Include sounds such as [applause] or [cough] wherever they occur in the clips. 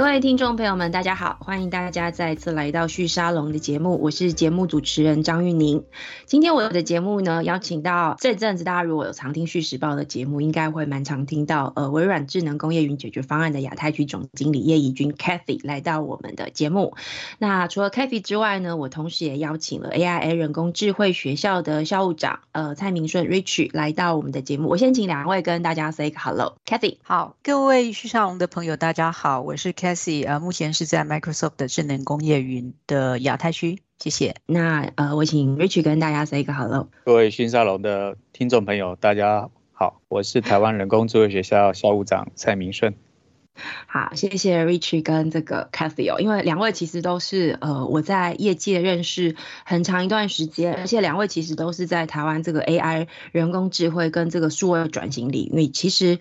各位听众朋友们，大家好，欢迎大家再次来到旭沙龙的节目，我是节目主持人张玉宁。今天我的节目呢，邀请到这阵子大家如果有常听旭时报的节目，应该会蛮常听到呃微软智能工业云解决方案的亚太区总经理叶怡君 Kathy 来到我们的节目。那除了 Kathy 之外呢，我同时也邀请了 AI 人工智慧学校的校务长呃蔡明顺 Rich 来到我们的节目。我先请两位跟大家 say hello，Kathy。好，各位旭沙龙的朋友，大家好，我是 Kathy。呃，目前是在 Microsoft 的智能工业云的亚太区，谢谢。那呃，我请 Rich 跟大家 say 一个 hello。各位新沙龙的听众朋友，大家好，我是台湾人工智慧学校校务长蔡明顺。[laughs] 好，谢谢 Rich 跟这个 Cathy 哦，因为两位其实都是呃我在业界认识很长一段时间，而且两位其实都是在台湾这个 AI 人工智慧跟这个数位转型领域，其实。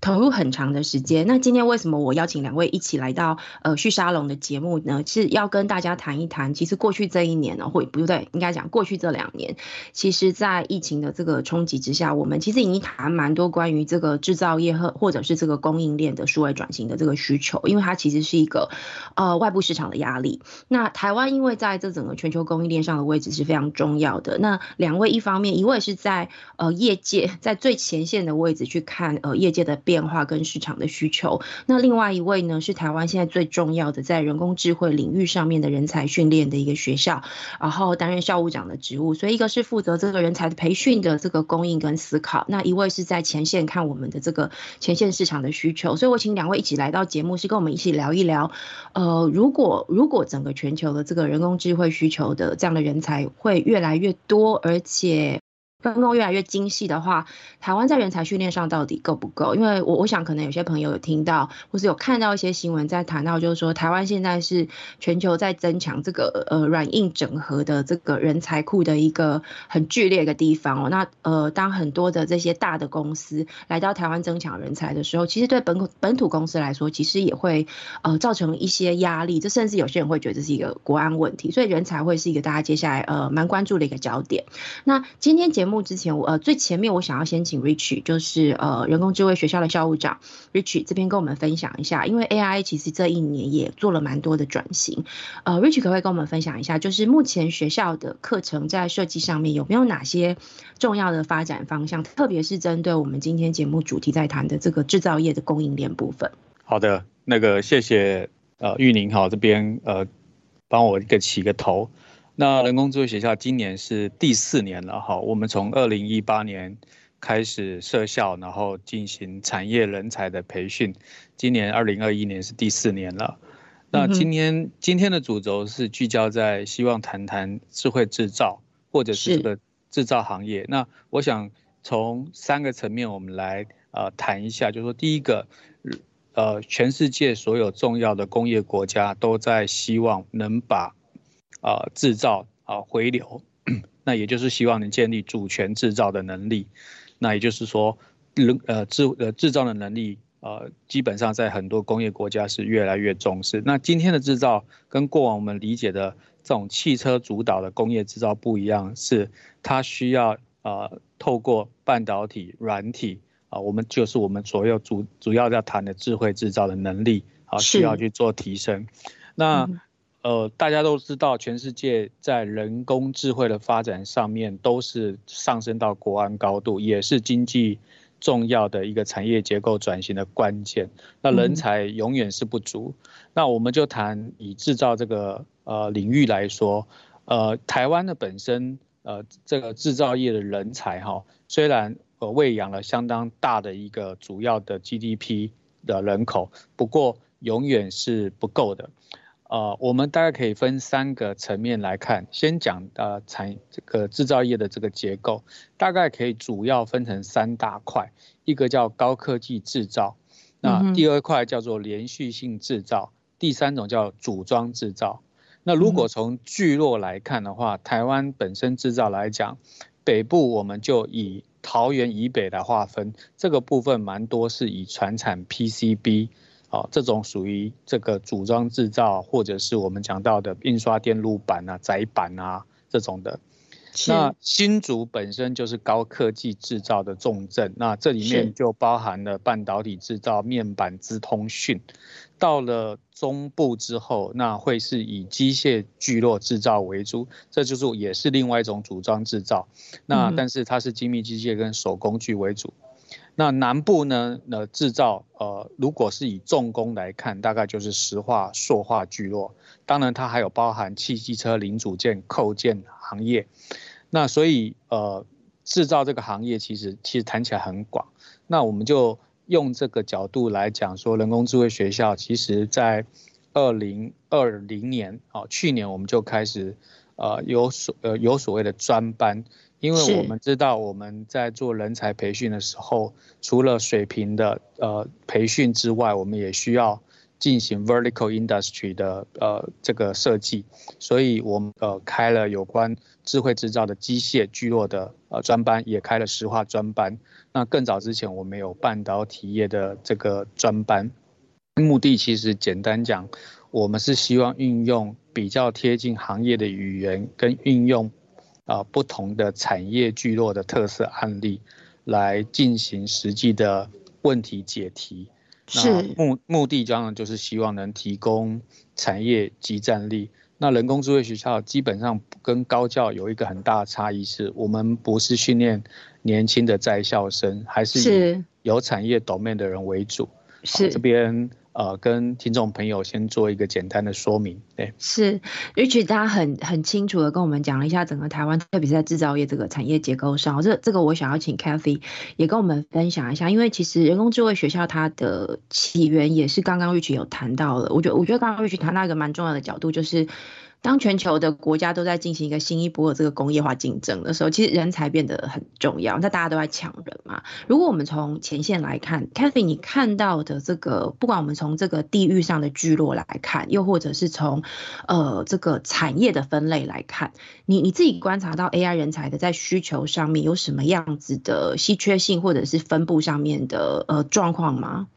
投入很长的时间。那今天为什么我邀请两位一起来到呃旭沙龙的节目呢？是要跟大家谈一谈，其实过去这一年呢，或不对，应该讲过去这两年，其实在疫情的这个冲击之下，我们其实已经谈蛮多关于这个制造业和或者是这个供应链的数位转型的这个需求，因为它其实是一个呃外部市场的压力。那台湾因为在这整个全球供应链上的位置是非常重要的。那两位一方面，一位是在呃业界在最前线的位置去看呃业界的。变化跟市场的需求，那另外一位呢是台湾现在最重要的在人工智慧领域上面的人才训练的一个学校，然后担任校务长的职务，所以一个是负责这个人才的培训的这个供应跟思考，那一位是在前线看我们的这个前线市场的需求，所以我请两位一起来到节目，是跟我们一起聊一聊，呃，如果如果整个全球的这个人工智慧需求的这样的人才会越来越多，而且。分工越来越精细的话，台湾在人才训练上到底够不够？因为我我想可能有些朋友有听到，或是有看到一些新闻在谈到，就是说台湾现在是全球在增强这个呃软硬整合的这个人才库的一个很剧烈的地方哦。那呃，当很多的这些大的公司来到台湾增强人才的时候，其实对本本土公司来说，其实也会呃造成一些压力。这甚至有些人会觉得这是一个国安问题，所以人才会是一个大家接下来呃蛮关注的一个焦点。那今天节目。目之前，我呃最前面我想要先请 Rich，就是呃人工智慧学校的校务长 Rich 这边跟我们分享一下，因为 AI 其实这一年也做了蛮多的转型，呃 Rich 可不可以跟我们分享一下，就是目前学校的课程在设计上面有没有哪些重要的发展方向，特别是针对我们今天节目主题在谈的这个制造业的供应链部分。好的，那个谢谢呃玉宁好这边呃帮我一个起个头。那人工智慧学校今年是第四年了哈，我们从二零一八年开始设校，然后进行产业人才的培训，今年二零二一年是第四年了。那今天今天的主轴是聚焦在希望谈谈智慧制造或者是这个制造行业。那我想从三个层面我们来呃谈一下，就是说第一个，呃，全世界所有重要的工业国家都在希望能把啊，制造啊回流，[clears throat] 那也就是希望能建立主权制造的能力。那也就是说，人呃制呃制造的能力呃，基本上在很多工业国家是越来越重视。那今天的制造跟过往我们理解的这种汽车主导的工业制造不一样，是它需要呃透过半导体、软体啊，我们就是我们所有主主要要谈的智慧制造的能力啊，需要去做提升。那呃，大家都知道，全世界在人工智慧的发展上面都是上升到国安高度，也是经济重要的一个产业结构转型的关键。那人才永远是不足。那我们就谈以制造这个呃领域来说，呃，台湾的本身呃这个制造业的人才哈，虽然呃喂养了相当大的一个主要的 GDP 的人口，不过永远是不够的。呃，我们大概可以分三个层面来看。先讲呃产这个制造业的这个结构，大概可以主要分成三大块，一个叫高科技制造，那第二块叫做连续性制造，第三种叫组装制造。那如果从聚落来看的话，台湾本身制造来讲，北部我们就以桃园以北来划分，这个部分蛮多是以船产 PCB。哦，这种属于这个组装制造，或者是我们讲到的印刷电路板啊、载板啊这种的。那新竹本身就是高科技制造的重镇，那这里面就包含了半导体制造、面板、资通讯。到了中部之后，那会是以机械聚落制造为主，这就是也是另外一种组装制造。那但是它是精密机械跟手工具为主。那南部呢？那制造呃，如果是以重工来看，大概就是石化、塑化聚落。当然，它还有包含汽机车零组件扣件行业。那所以呃，制造这个行业其实其实谈起来很广。那我们就用这个角度来讲说，人工智慧学校其实在二零二零年啊，去年我们就开始呃有所呃有所谓的专班。因为我们知道我们在做人才培训的时候，除了水平的呃培训之外，我们也需要进行 vertical industry 的呃这个设计，所以我们呃开了有关智慧制造的机械聚落的呃专班，也开了石化专班。那更早之前我们有半导体业的这个专班，目的其实简单讲，我们是希望运用比较贴近行业的语言跟运用。啊，不同的产业聚落的特色案例，来进行实际的问题解题。是目目的当然就是希望能提供产业集战力。那人工智慧学校基本上跟高教有一个很大的差异，是我们不是训练年轻的在校生，还是以有产业 domain 的人为主。是这边。呃，跟听众朋友先做一个简单的说明，对，是瑞奇大家很很清楚的跟我们讲了一下整个台湾，特别是在制造业这个产业结构上，这这个我想要请 Kathy 也跟我们分享一下，因为其实人工智慧学校它的起源也是刚刚 Rich 有谈到了，我觉得我觉得刚刚 Rich 谈到一个蛮重要的角度，就是。当全球的国家都在进行一个新一波的这个工业化竞争的时候，其实人才变得很重要。那大家都在抢人嘛。如果我们从前线来看，Cathy，你看到的这个，不管我们从这个地域上的聚落来看，又或者是从呃这个产业的分类来看，你你自己观察到 AI 人才的在需求上面有什么样子的稀缺性，或者是分布上面的呃状况吗？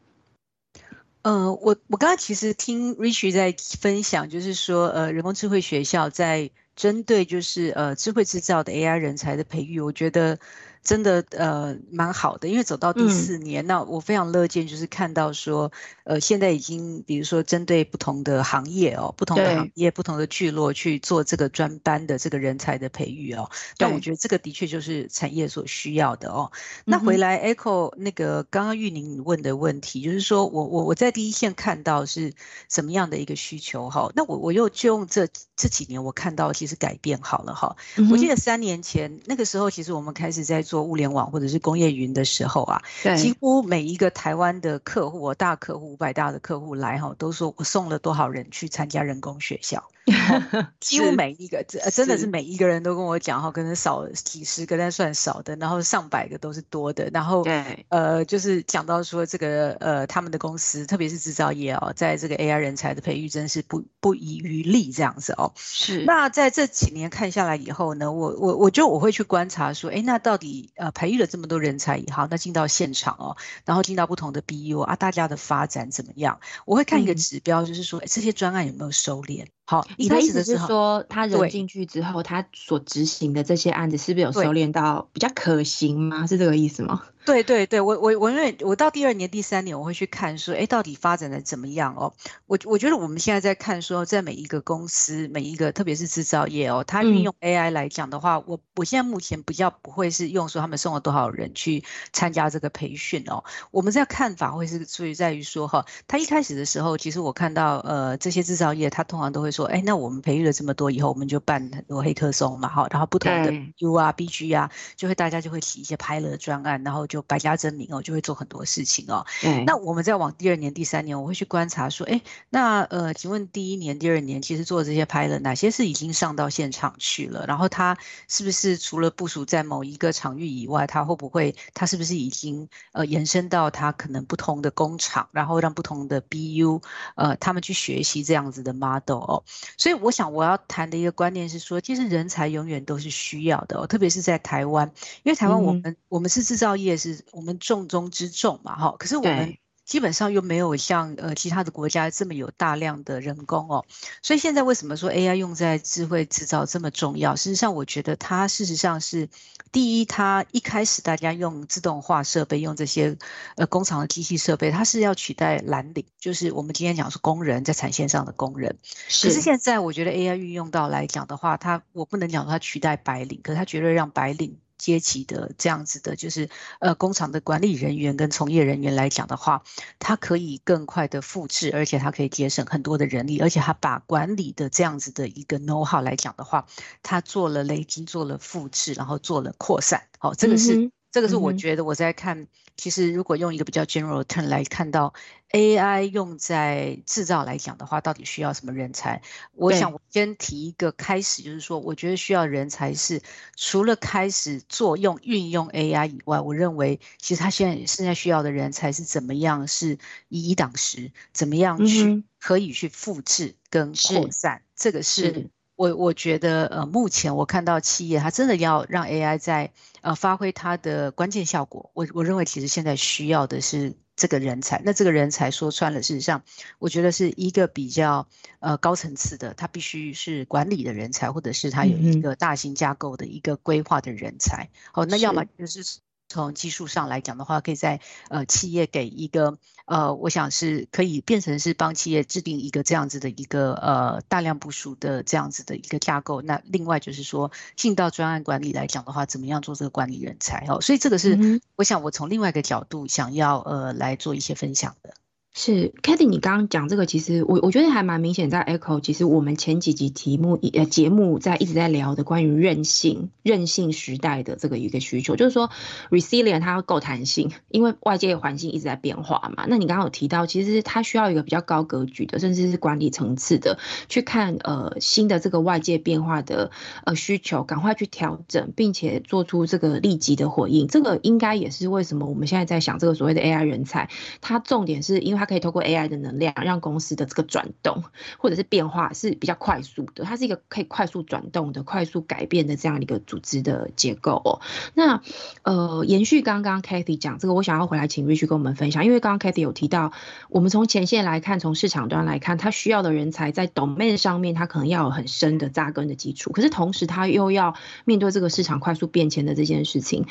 嗯，我我刚刚其实听 Rich 在分享，就是说，呃，人工智慧学校在针对就是呃智慧制造的 AI 人才的培育，我觉得。真的呃蛮好的，因为走到第四年，那我非常乐见就是看到说，呃现在已经比如说针对不同的行业哦，不同的行业、不同的聚落去做这个专班的这个人才的培育哦，但我觉得这个的确就是产业所需要的哦。那回来 Echo 那个刚刚玉宁问的问题，就是说我我我在第一线看到是什么样的一个需求哈？那我我又就用这这几年我看到其实改变好了哈。我记得三年前那个时候，其实我们开始在做。做物联网或者是工业云的时候啊，几乎每一个台湾的客户，大客户五百大的客户来哈，都说我送了多少人去参加人工学校。[laughs] 几乎每一个，真真的是每一个人都跟我讲哈，可能少几十个，但算少的，然后上百个都是多的，然后呃，就是讲到说这个呃，他们的公司，特别是制造业哦，在这个 AI 人才的培育，真是不不遗余力这样子哦。是。那在这几年看下来以后呢，我我我就我会去观察说，哎，那到底呃培育了这么多人才以后，那进到现场哦，然后进到不同的 BU 啊，大家的发展怎么样？我会看一个指标，就是说这些专案有没有收敛。好，你的意思是说，他人进去之后，他所执行的这些案子是不是有收敛到比较可行吗？是这个意思吗？对对对，我我我因为我到第二年、第三年，我会去看说，哎，到底发展的怎么样哦？我我觉得我们现在在看说，在每一个公司、每一个特别是制造业哦，它运用 AI 来讲的话，我我现在目前比较不会是用说他们送了多少人去参加这个培训哦。我们在看法会是出于在于说哈，他一开始的时候，其实我看到呃这些制造业，他通常都会说，哎，那我们培育了这么多以后，我们就办很多黑客松嘛，哈，然后不同的 U 啊、BG 啊，就会大家就会起一些拍了专案，然后。就百家争鸣哦，就会做很多事情哦。那我们再往第二年、第三年，我会去观察说，哎，那呃，请问第一年、第二年，其实做这些拍了哪些是已经上到现场去了？然后它是不是除了部署在某一个场域以外，它会不会它是不是已经呃延伸到它可能不同的工厂，然后让不同的 BU 呃他们去学习这样子的 model 哦？所以我想我要谈的一个观念是说，其实人才永远都是需要的哦，特别是在台湾，因为台湾我们我们是制造业。是我们重中之重嘛，哈。可是我们基本上又没有像呃其他的国家这么有大量的人工哦，所以现在为什么说 AI 用在智慧制造这么重要？事实上，我觉得它事实上是第一，它一开始大家用自动化设备，用这些呃工厂的机器设备，它是要取代蓝领，就是我们今天讲是工人在产线上的工人。可是现在我觉得 AI 运用到来讲的话，它我不能讲它取代白领，可是它绝对让白领。阶级的这样子的，就是呃工厂的管理人员跟从业人员来讲的话，它可以更快的复制，而且它可以节省很多的人力，而且它把管理的这样子的一个 know how 来讲的话，它做了累积，做了复制，然后做了扩散。好，这个是这个是我觉得我在看。其实，如果用一个比较 general term 来看到 AI 用在制造来讲的话，到底需要什么人才？我想我先提一个开始，就是说，我觉得需要人才是除了开始作用运用 AI 以外，我认为其实他现在现在需要的人才是怎么样是以一挡十，怎么样去可以去复制跟扩散，这个是。我我觉得，呃，目前我看到企业，它真的要让 AI 在呃发挥它的关键效果。我我认为，其实现在需要的是这个人才。那这个人才说穿了，事实上，我觉得是一个比较呃高层次的，他必须是管理的人才，或者是他有一个大型架构的一个规划的人才。哦，那要么就是。从技术上来讲的话，可以在呃企业给一个呃，我想是可以变成是帮企业制定一个这样子的一个呃大量部署的这样子的一个架构。那另外就是说进到专案管理来讲的话，怎么样做这个管理人才哦？所以这个是我想我从另外一个角度想要呃来做一些分享的。是 k a t h y 你刚刚讲这个，其实我我觉得还蛮明显，在 Echo，其实我们前几集题目呃节目在一直在聊的关于韧性、韧性时代的这个一个需求，就是说 resilient 它要够弹性，因为外界环境一直在变化嘛。那你刚刚有提到，其实它需要一个比较高格局的，甚至是管理层次的，去看呃新的这个外界变化的呃需求，赶快去调整，并且做出这个立即的回应。这个应该也是为什么我们现在在想这个所谓的 AI 人才，它重点是因为它。可以透过 AI 的能量，让公司的这个转动或者是变化是比较快速的。它是一个可以快速转动的、快速改变的这样一个组织的结构哦。那呃，延续刚刚 Kathy 讲这个，我想要回来请 Rich 跟我们分享，因为刚刚 Kathy 有提到，我们从前线来看，从市场端来看，他需要的人才在 domain 上面，他可能要有很深的扎根的基础。可是同时，他又要面对这个市场快速变迁的这件事情，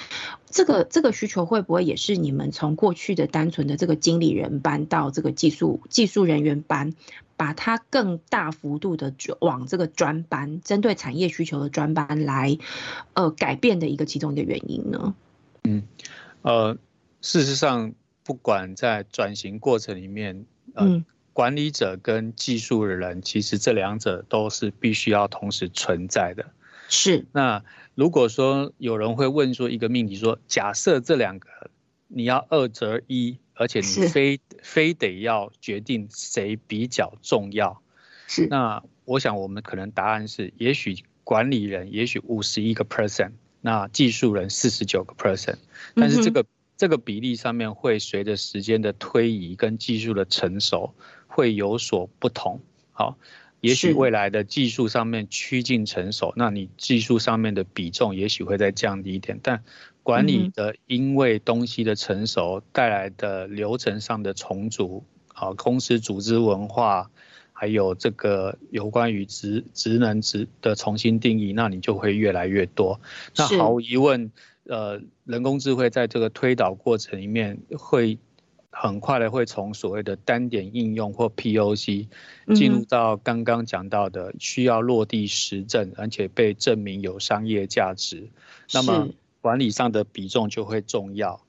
这个这个需求会不会也是你们从过去的单纯的这个经理人搬到？这个技术技术人员班，把它更大幅度的往这个专班，针对产业需求的专班来，呃，改变的一个其中一个原因呢？嗯，呃，事实上，不管在转型过程里面，呃，管理者跟技术的人，其实这两者都是必须要同时存在的。是。那如果说有人会问说一个命题，说假设这两个你要二择一。而且你非非得要决定谁比较重要，是那我想我们可能答案是，也许管理人也许五十一个 percent，那技术人四十九个 percent，但是这个这个比例上面会随着时间的推移跟技术的成熟会有所不同。好，也许未来的技术上面趋近成熟，那你技术上面的比重也许会再降低一点，但。管理的，因为东西的成熟带来的流程上的重组，啊，公司组织文化，还有这个有关于职职能职的重新定义，那你就会越来越多。那毫无疑问，呃，人工智慧在这个推导过程里面，会很快的会从所谓的单点应用或 POC，进入到刚刚讲到的需要落地实证，而且被证明有商业价值。那么管理上的比重就会重要，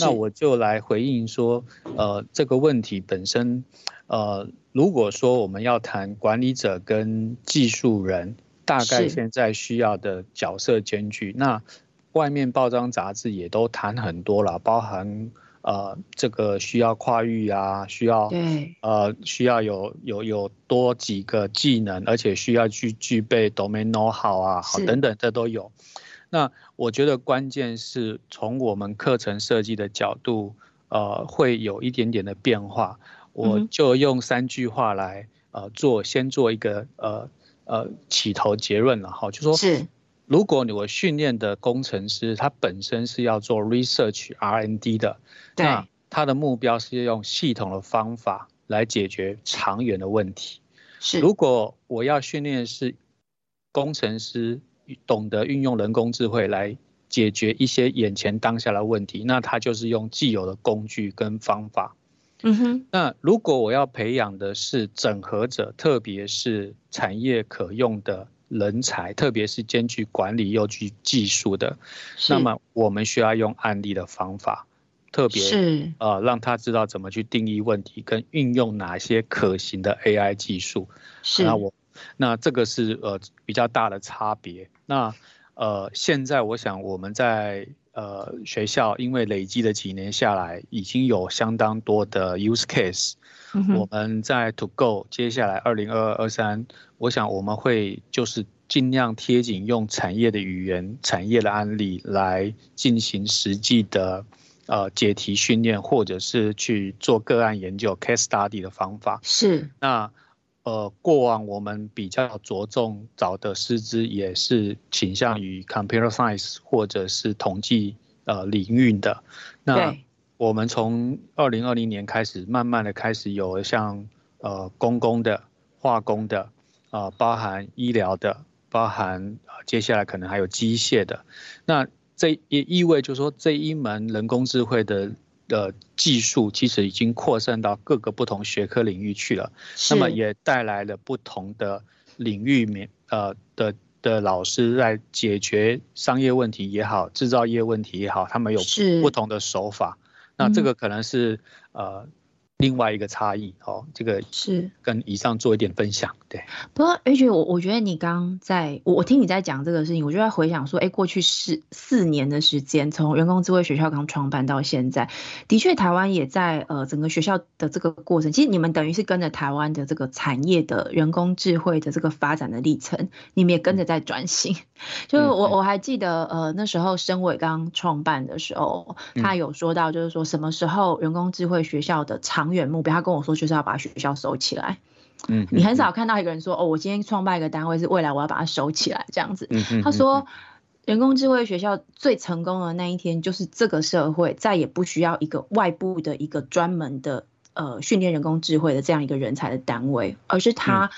那我就来回应说，呃，这个问题本身，呃，如果说我们要谈管理者跟技术人，大概现在需要的角色间距，那外面报章杂志也都谈很多了，包含呃这个需要跨域啊，需要呃需要有有有多几个技能，而且需要去具备 domain know how 啊，好等等，这都有。那我觉得关键是从我们课程设计的角度，呃，会有一点点的变化。我就用三句话来，呃，做先做一个呃呃起头结论了哈，就说是，如果你我训练的工程师他本身是要做 research R N D 的，那他的目标是用系统的方法来解决长远的问题。是，如果我要训练是工程师懂得运用人工智慧来解决一些眼前当下的问题，那他就是用既有的工具跟方法。嗯哼。那如果我要培养的是整合者，特别是产业可用的人才，特别是兼具管理又具技术的，那么我们需要用案例的方法。特别是呃，让他知道怎么去定义问题，跟运用哪些可行的 AI 技术。是，那我那这个是呃比较大的差别。那呃，现在我想我们在呃学校，因为累积了几年下来，已经有相当多的 use case。我们在 To Go 接下来二零二二二三，我想我们会就是尽量贴紧用产业的语言、产业的案例来进行实际的。呃，解题训练或者是去做个案研究 （case study） 的方法是。那呃，过往我们比较着重找的师资也是倾向于 computer science 或者是统计呃领域的。那我们从二零二零年开始，慢慢的开始有像呃公共的、化工的啊，包含医疗的，包含接下来可能还有机械的。那这也意味着说，这一门人工智慧的的技术，其实已经扩散到各个不同学科领域去了。那么也带来了不同的领域面呃的的老师在解决商业问题也好，制造业问题也好，他们有不同的手法。那这个可能是呃。另外一个差异，哦，这个是跟以上做一点分享，对。不过，H，我我觉得你刚在，我我听你在讲这个事情，我就在回想说，哎，过去四四年的时间，从人工智慧学校刚创办到现在，的确，台湾也在呃整个学校的这个过程，其实你们等于是跟着台湾的这个产业的人工智慧的这个发展的历程，你们也跟着在转型。就是我我还记得，呃，那时候申伟刚创办的时候，他有说到，就是说什么时候人工智慧学校的长远目标，他跟我说就是要把学校收起来。嗯，你很少看到一个人说，哦，我今天创办一个单位是未来我要把它收起来这样子。他说，人工智慧学校最成功的那一天，就是这个社会再也不需要一个外部的一个专门的呃训练人工智慧的这样一个人才的单位，而是它。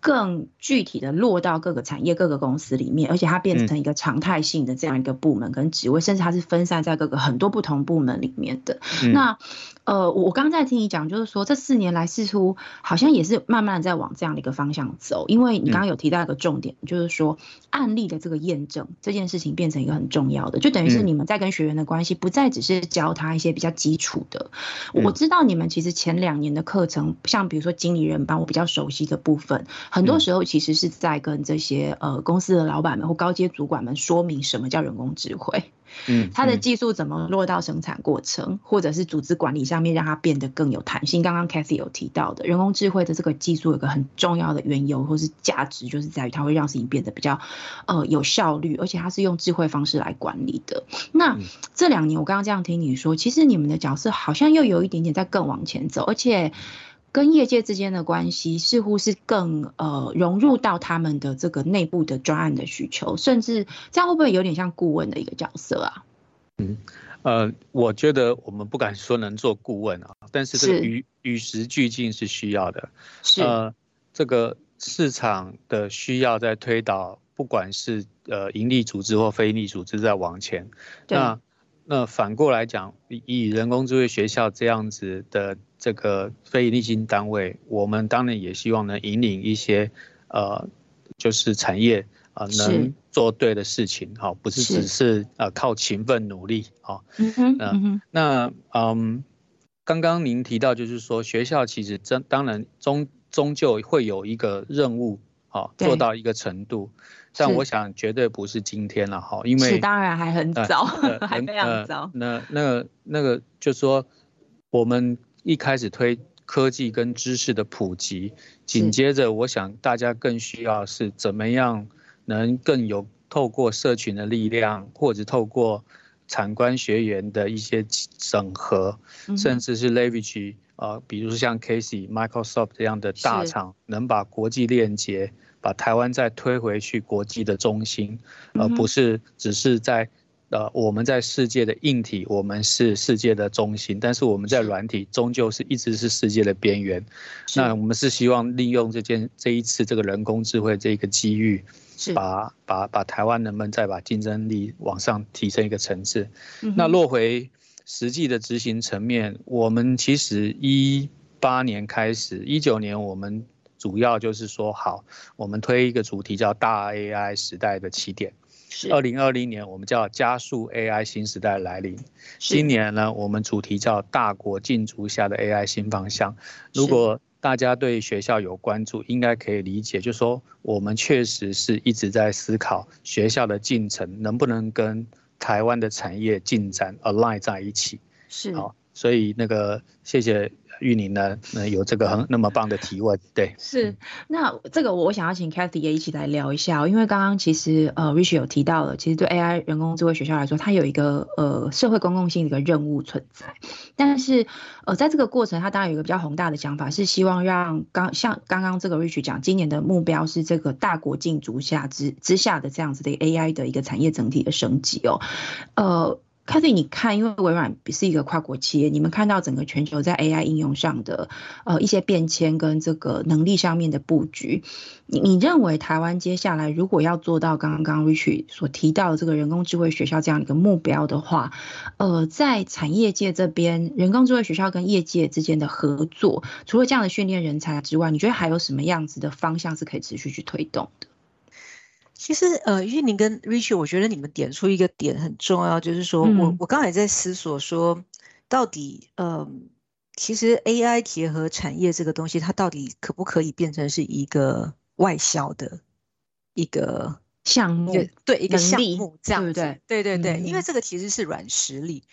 更具体的落到各个产业、各个公司里面，而且它变成一个常态性的这样一个部门跟职位，甚至它是分散在各个很多不同部门里面的。那呃，我刚刚在听你讲，就是说这四年来似乎好像也是慢慢的在往这样的一个方向走，因为你刚刚有提到一个重点，就是说案例的这个验证这件事情变成一个很重要的，就等于是你们在跟学员的关系不再只是教他一些比较基础的。我知道你们其实前两年的课程，像比如说经理人班，我比较熟悉的部分。很多时候其实是在跟这些呃公司的老板们或高阶主管们说明什么叫人工智慧，嗯，它的技术怎么落到生产过程，或者是组织管理上面让它变得更有弹性。刚刚 Cathy 有提到的人工智慧的这个技术有个很重要的缘由或是价值，就是在于它会让事情变得比较呃有效率，而且它是用智慧方式来管理的。那这两年我刚刚这样听你说，其实你们的角色好像又有一点点在更往前走，而且。跟业界之间的关系似乎是更呃融入到他们的这个内部的专案的需求，甚至这样会不会有点像顾问的一个角色啊？嗯，呃，我觉得我们不敢说能做顾问啊，但是这个与与时俱进是需要的。是呃，这个市场的需要在推导，不管是呃盈利组织或非盈利组织在往前。那那反过来讲，以人工智慧学校这样子的。这个非营利性单位，我们当然也希望能引领一些，呃，就是产业啊，能做对的事情，哈，不是只是呃靠勤奋努力，哈，嗯哼，那嗯，刚刚您提到就是说学校其实真当然终终究会有一个任务，哈，做到一个程度，但我想绝对不是今天了，哈，因为当然还很早，[laughs] 还非常早，那那个那个就说我们。一开始推科技跟知识的普及，紧接着我想大家更需要是怎么样能更有透过社群的力量，或者透过产官学员的一些整合，甚至是 leverage 啊，比如像 Casey、Microsoft 这样的大厂，能把国际链接，把台湾再推回去国际的中心，而不是只是在呃，我们在世界的硬体，我们是世界的中心，但是我们在软体终究是一直是世界的边缘。那我们是希望利用这件这一次这个人工智慧这个机遇，把把把台湾能不能再把竞争力往上提升一个层次？那落回实际的执行层面，我们其实一八年开始，一九年我们主要就是说好，我们推一个主题叫大 AI 时代的起点。二零二零年，我们叫加速 AI 新时代来临。今年呢，我们主题叫大国竞逐下的 AI 新方向。如果大家对学校有关注，应该可以理解，就是说我们确实是一直在思考学校的进程能不能跟台湾的产业进展 align 在一起。是，好，所以那个谢谢。玉宁呢？那有这个很那么棒的提问，对，是。那这个我想要请 Kathy 也一起来聊一下，因为刚刚其实呃 Rich 有提到了，其实对 AI 人工智慧学校来说，它有一个呃社会公共性的一个任务存在。但是呃在这个过程，它当然有一个比较宏大的想法，是希望让刚像刚刚这个 Rich 讲，今年的目标是这个大国竞逐下之之下的这样子的 AI 的一个产业整体的升级哦，呃。K a t h y 你看，因为微软是一个跨国企业，你们看到整个全球在 AI 应用上的呃一些变迁跟这个能力上面的布局，你你认为台湾接下来如果要做到刚刚 Rich 所提到的这个人工智慧学校这样一个目标的话，呃，在产业界这边，人工智慧学校跟业界之间的合作，除了这样的训练人才之外，你觉得还有什么样子的方向是可以持续去推动的？其实，呃，玉宁跟 Rich，我觉得你们点出一个点很重要，就是说我我刚才在思索说，到底，呃，其实 AI 结合产业这个东西，它到底可不可以变成是一个外销的一个项目？对，一个项目这样子，对对对，因为这个其实是软实力。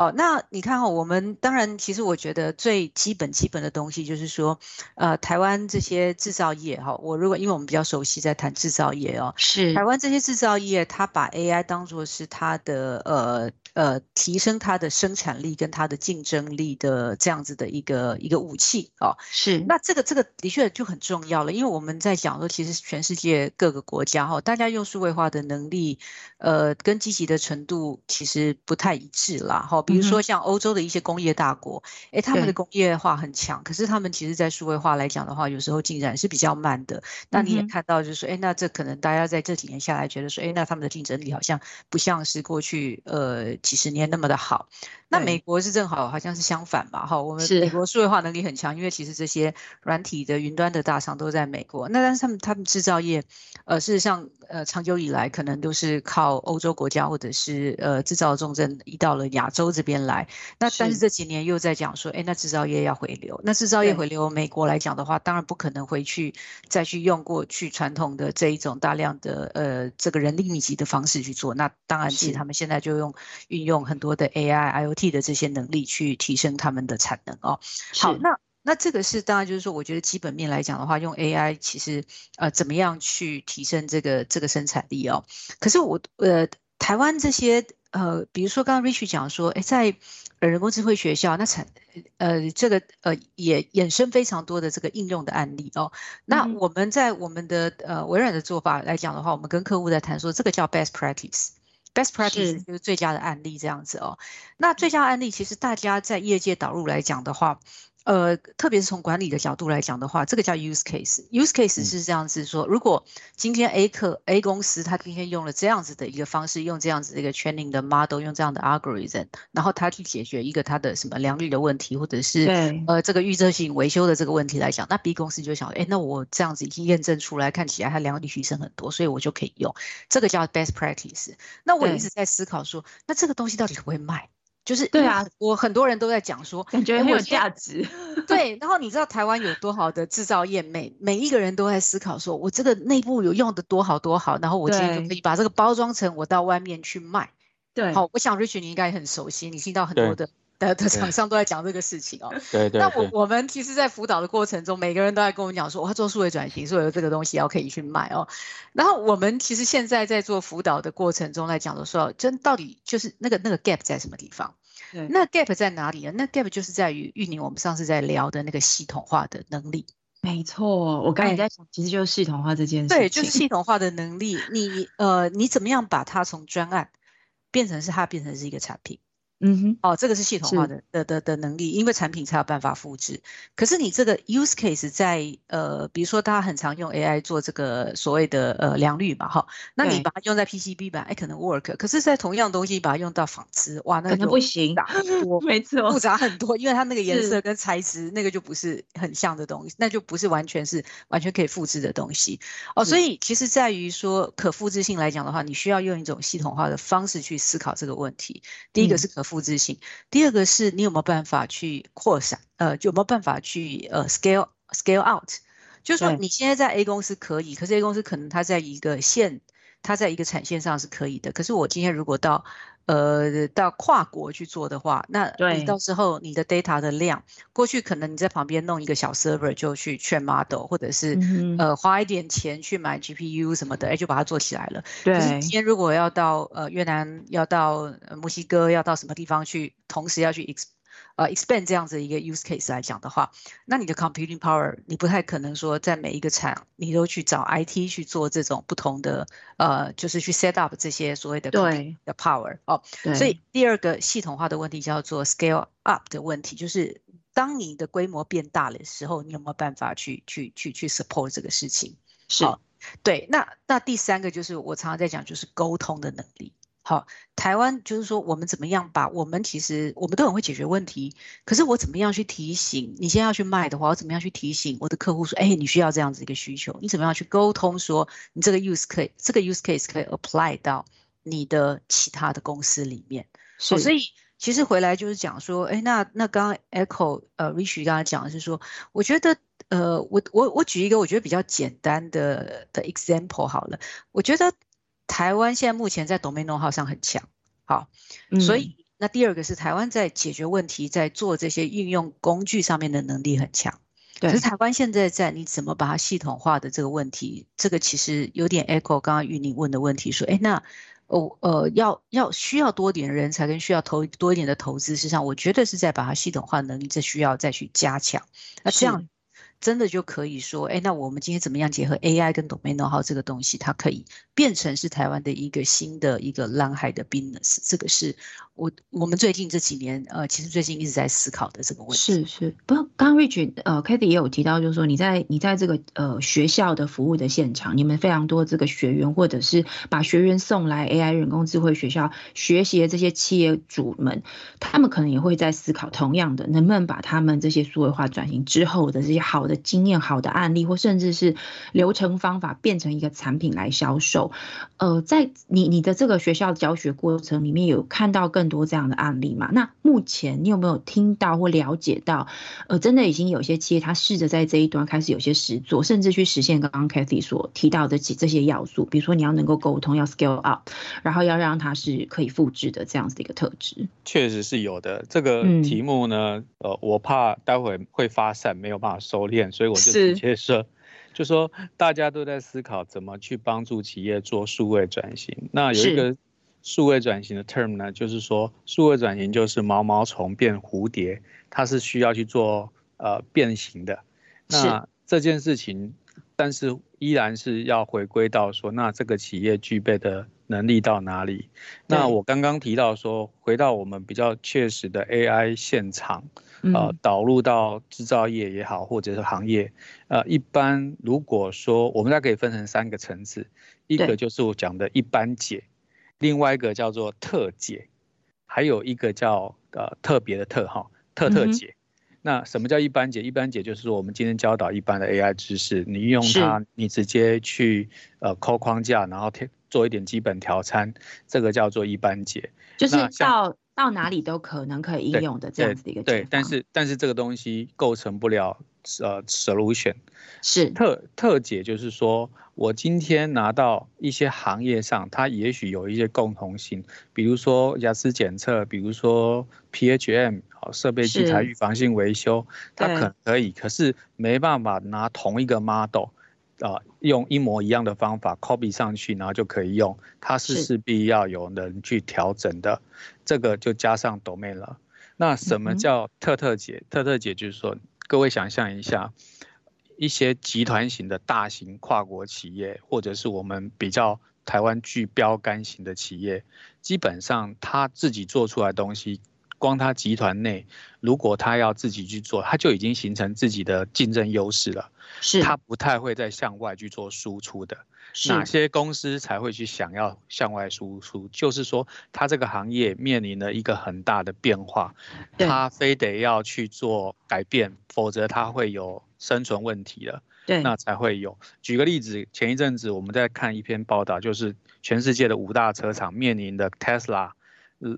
哦，那你看哈，我们当然，其实我觉得最基本基本的东西就是说，呃，台湾这些制造业哈，我如果因为我们比较熟悉在谈制造业哦，是台湾这些制造业，它把 AI 当做是它的呃。呃，提升它的生产力跟它的竞争力的这样子的一个一个武器哦，是。那这个这个的确就很重要了，因为我们在讲说，其实全世界各个国家哈，大家用数位化的能力，呃，跟积极的程度其实不太一致啦。哈，比如说像欧洲的一些工业大国，哎，他们的工业化很强，可是他们其实在数位化来讲的话，有时候进展是比较慢的。那你也看到就是说，哎，那这可能大家在这几年下来觉得说，哎，那他们的竞争力好像不像是过去呃。几十年那么的好，那美国是正好好像是相反吧？哈，我们美国数位化能力很强，因为其实这些软体的云端的大厂都在美国。那但是他们他们制造业，呃，事实上，呃，长久以来可能都是靠欧洲国家或者是呃制造重镇移到了亚洲这边来。那但是这几年又在讲说，哎，那制造业要回流。那制造业回流，美国来讲的话，当然不可能回去再去用过去传统的这一种大量的呃这个人力密集的方式去做。那当然，其实他们现在就用。运用很多的 AI、IoT 的这些能力去提升他们的产能哦。好，那那这个是当然就是说，我觉得基本面来讲的话，用 AI 其实呃怎么样去提升这个这个生产力哦。可是我呃台湾这些呃，比如说刚刚 Rich 讲说，哎，在人工智慧学校那产呃这个呃也衍生非常多的这个应用的案例哦。那我们在我们的呃微软的做法来讲的话，我们跟客户在谈说，这个叫 best practice。Best practice 就是最佳的案例这样子哦。那最佳案例其实大家在业界导入来讲的话。呃，特别是从管理的角度来讲的话，这个叫 use case。use case 是这样子说：如果今天 A 客 A 公司他今天用了这样子的一个方式，用这样子的一个 training 的 model，用这样的 algorithm，然后他去解决一个他的什么良率的问题，或者是呃这个预测性维修的这个问题来讲，那 B 公司就想：哎，那我这样子已经验证出来，看起来它良率提升很多，所以我就可以用这个叫 best practice。那我一直在思考说，那这个东西到底会不会卖？就是对啊，我很多人都在讲说，感觉很有价值。[laughs] 对，然后你知道台湾有多好的制造业，每每一个人都在思考说，我这个内部有用的多好多好，然后我今天就可以把这个包装成我到外面去卖。对，好，我想 Rich 你应该很熟悉，你听到很多的的的厂商都在讲这个事情哦。对对。那我我们其实，在辅导的过程中，每个人都在跟我讲说，我做数位转型，所以有这个东西要可以去卖哦。然后我们其实现在在做辅导的过程中来讲的时候，真到底就是那个那个 gap 在什么地方？那 gap 在哪里呢？那 gap 就是在于玉宁，我们上次在聊的那个系统化的能力。没错，我刚才在想，其实就是系统化这件事。对，就是系统化的能力。你呃，你怎么样把它从专案变成是它变成是一个产品。嗯哼，哦，这个是系统化的的的的能力，因为产品才有办法复制。可是你这个 use case 在呃，比如说大家很常用 AI 做这个所谓的呃良率嘛，哈，那你把它用在 PCB 版，哎，可能 work。可是，在同样东西把它用到纺织，哇，那可能不行，我 [laughs] 没错，复杂很多，因为它那个颜色跟材质那个就不是很像的东西，那就不是完全是完全可以复制的东西。哦，所以其实在于说可复制性来讲的话，你需要用一种系统化的方式去思考这个问题。第一个是可。复制性，第二个是你有没有办法去扩散，呃，有没有办法去呃 scale scale out，就是说你现在在 A 公司可以，可是 A 公司可能它在一个线，它在一个产线上是可以的，可是我今天如果到呃到跨国去做的话，那你到时候你的 data 的量，过去可能你在旁边弄一个小 server 就去劝 model，或者是呃花一点钱去买 GPU 什么的，哎就把它做起来了。对。可是今天如果要到呃越南，要到墨西哥，要到什么地方去，同时要去 ex。呃，expand 这样子一个 use case 来讲的话，那你的 computing power 你不太可能说在每一个厂你都去找 IT 去做这种不同的呃，就是去 set up 这些所谓的对的 power 哦。所以第二个系统化的问题叫做 scale up 的问题，就是当你的规模变大的时候，你有没有办法去去去去 support 这个事情？是，对。那那第三个就是我常常在讲，就是沟通的能力。好，台湾就是说，我们怎么样把我们其实我们都很会解决问题，可是我怎么样去提醒你现在要去卖的话，我怎么样去提醒我的客户说，哎，你需要这样子一个需求，你怎么样去沟通说，你这个 use 可以，这个 use case 可以 apply 到你的其他的公司里面。是，所以其实回来就是讲说，哎，那那刚刚 Echo 呃 Rich 刚才讲的是说，我觉得呃，我我我举一个我觉得比较简单的的 example 好了，我觉得。台湾现在目前在 domain know how 上很强，好，所以那第二个是台湾在解决问题，在做这些应用工具上面的能力很强。可是台湾现在在你怎么把它系统化的这个问题，这个其实有点 echo 刚刚玉宁问的问题，说，哎，那哦呃要要需要多点人才跟需要投多一点的投资，实际上我觉得是在把它系统化能力，这需要再去加强。那这样。真的就可以说，哎，那我们今天怎么样结合 AI 跟 domain know-how 这个东西，它可以变成是台湾的一个新的一个蓝海的 business。这个是我我们最近这几年，呃，其实最近一直在思考的这个问题。是是，不，刚刚 Rich 呃 k a t i e 也有提到，就是说你在你在这个呃学校的服务的现场，你们非常多这个学员，或者是把学员送来 AI 人工智慧学校学习的这些企业主们，他们可能也会在思考同样的，能不能把他们这些数位化转型之后的这些好。的经验好的案例，或甚至是流程方法，变成一个产品来销售。呃，在你你的这个学校教学过程里面，有看到更多这样的案例嘛？那目前你有没有听到或了解到？呃，真的已经有些企业，它试着在这一端开始有些实做，甚至去实现刚刚 Kathy 所提到的几这些要素，比如说你要能够沟通，要 scale up，然后要让它是可以复制的这样子的一个特质。确实是有的。这个题目呢，呃，我怕待会会发散，没有办法收敛。所以我就直接说，就说大家都在思考怎么去帮助企业做数位转型。那有一个数位转型的 term 呢，就是说数位转型就是毛毛虫变蝴蝶，它是需要去做呃变形的。那这件事情，但是依然是要回归到说，那这个企业具备的能力到哪里？那我刚刚提到说，回到我们比较确实的 AI 现场。呃，导入到制造业也好，或者是行业，呃，一般如果说我们大概可以分成三个层次，一个就是我讲的一般解，另外一个叫做特解，还有一个叫呃特别的特哈特特解。那什么叫一般解？一般解就是说我们今天教导一般的 AI 知识，你用它，你直接去呃抠框架，然后做一点基本调参，这个叫做一般解。就是到。到哪里都可能可以应用的这样子的一个对，但是但是这个东西构成不了呃 solution，是特特解，就是说我今天拿到一些行业上，它也许有一些共同性，比如说雅思检测，比如说 PHM 好设备器材预防性维修，它可能可以，可是没办法拿同一个 model。啊，用一模一样的方法 copy 上去，然后就可以用。它是势必要有人去调整的，这个就加上 domain 了。那什么叫特特解？特特解就是说，各位想象一下，一些集团型的大型跨国企业，或者是我们比较台湾具标杆型的企业，基本上他自己做出来东西，光他集团内，如果他要自己去做，他就已经形成自己的竞争优势了。是，他不太会再向外去做输出的。哪些公司才会去想要向外输出？就是说，他这个行业面临了一个很大的变化，他非得要去做改变，否则他会有生存问题的。对，那才会有。举个例子，前一阵子我们在看一篇报道，就是全世界的五大车厂面临的 Tesla，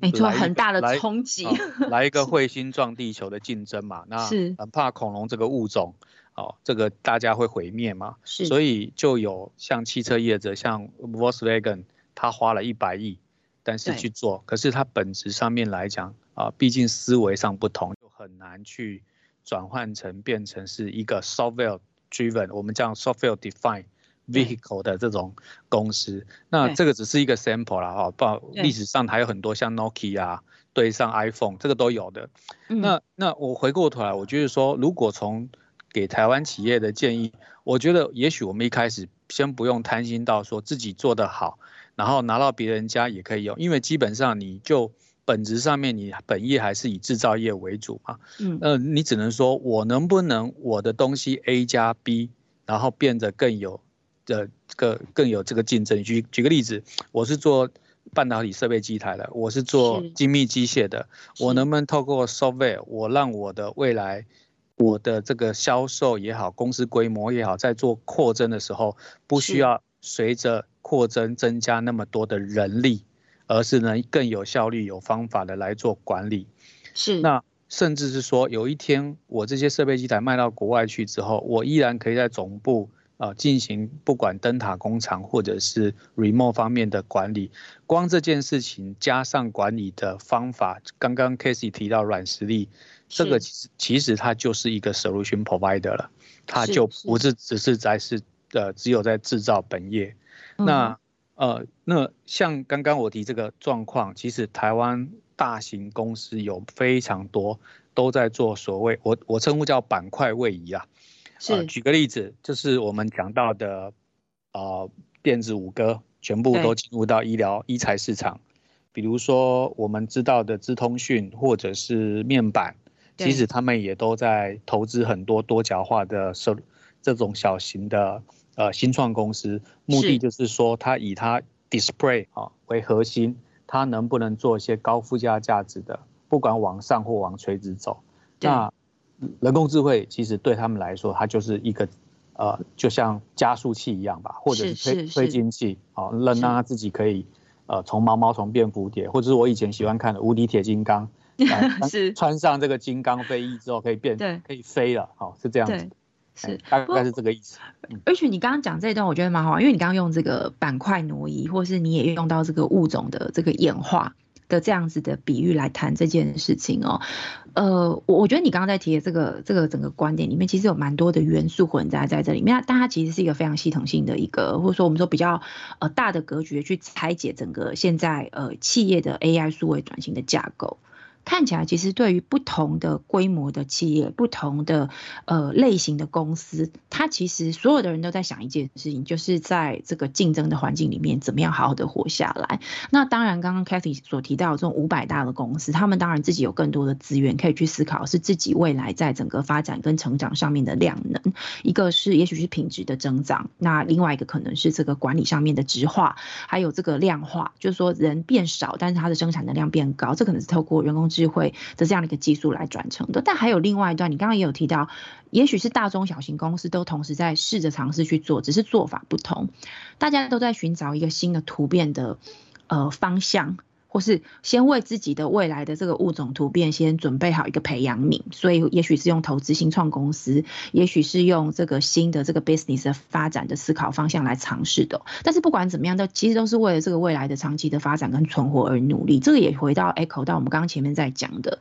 没错，很大的冲击，来一个 [laughs] 彗星撞地球的竞争嘛。那很怕恐龙这个物种。哦，这个大家会毁灭嘛？是，所以就有像汽车业者，像 Volkswagen，他花了一百亿，但是去做，可是它本质上面来讲啊，毕竟思维上不同，就很难去转换成变成是一个 software driven，我们叫 software defined vehicle 的这种公司。那这个只是一个 sample 啦，哈，不，历史上还有很多像 Nokia 对上 iPhone，这个都有的。那那我回过头来，我就是说，如果从给台湾企业的建议，我觉得也许我们一开始先不用贪心到说自己做得好，然后拿到别人家也可以用，因为基本上你就本质上面你本业还是以制造业为主嘛，嗯，呃，你只能说我能不能我的东西 A 加 B，然后变得更有的这个更有这个竞争。举举个例子，我是做半导体设备机台的，我是做精密机械的，我能不能透过 software，我让我的未来。我的这个销售也好，公司规模也好，在做扩增的时候，不需要随着扩增增加那么多的人力，而是能更有效率、有方法的来做管理。是。那甚至是说，有一天我这些设备机台卖到国外去之后，我依然可以在总部啊进行不管灯塔工厂或者是 remote 方面的管理。光这件事情加上管理的方法，刚刚 Casey 提到软实力。这个其实其实它就是一个 solution provider 了，它就不是只是在是呃只有在制造本业。那呃那像刚刚我提这个状况，其实台湾大型公司有非常多都在做所谓我我称呼叫板块位移啊。是。举个例子，就是我们讲到的啊电子五哥全部都进入到医疗医材市场，比如说我们知道的资通讯或者是面板。其实他们也都在投资很多多角化的设这种小型的呃新创公司，目的就是说，它以它 display 啊为核心，它能不能做一些高附加价值的，不管往上或往垂直走。那人工智慧其实对他们来说，它就是一个呃，就像加速器一样吧，或者是推推进器啊，让让它自己可以呃从毛毛虫变蝴蝶，或者是我以前喜欢看的无敌铁金刚。[laughs] 是。穿上这个金刚飞翼之后可以变，对，可以飞了，好是这样子，是。大概是这个意思。而且你刚刚讲这一段，我觉得蛮好玩，因为你刚刚用这个板块挪移，或是你也用到这个物种的这个演化的这样子的比喻来谈这件事情哦。呃，我我觉得你刚刚在提的这个这个整个观点里面，其实有蛮多的元素混杂在这里面，但它其实是一个非常系统性的一个，或者说我们说比较呃大的格局去拆解整个现在呃企业的 AI 数位转型的架构。看起来其实对于不同的规模的企业、不同的呃类型的公司，它其实所有的人都在想一件事情，就是在这个竞争的环境里面，怎么样好好的活下来。那当然，刚刚 Kathy 所提到这种五百大的公司，他们当然自己有更多的资源可以去思考，是自己未来在整个发展跟成长上面的量能。一个是也许是品质的增长，那另外一个可能是这个管理上面的直化，还有这个量化，就是说人变少，但是它的生产能量变高，这可能是透过人工。智慧的这样的一个技术来转成的，但还有另外一段，你刚刚也有提到，也许是大中小型公司都同时在试着尝试去做，只是做法不同，大家都在寻找一个新的突变的呃方向。或是先为自己的未来的这个物种突变先准备好一个培养皿，所以也许是用投资新创公司，也许是用这个新的这个 business 的发展的思考方向来尝试的。但是不管怎么样，都其实都是为了这个未来的长期的发展跟存活而努力。这个也回到 echo 到我们刚刚前面在讲的。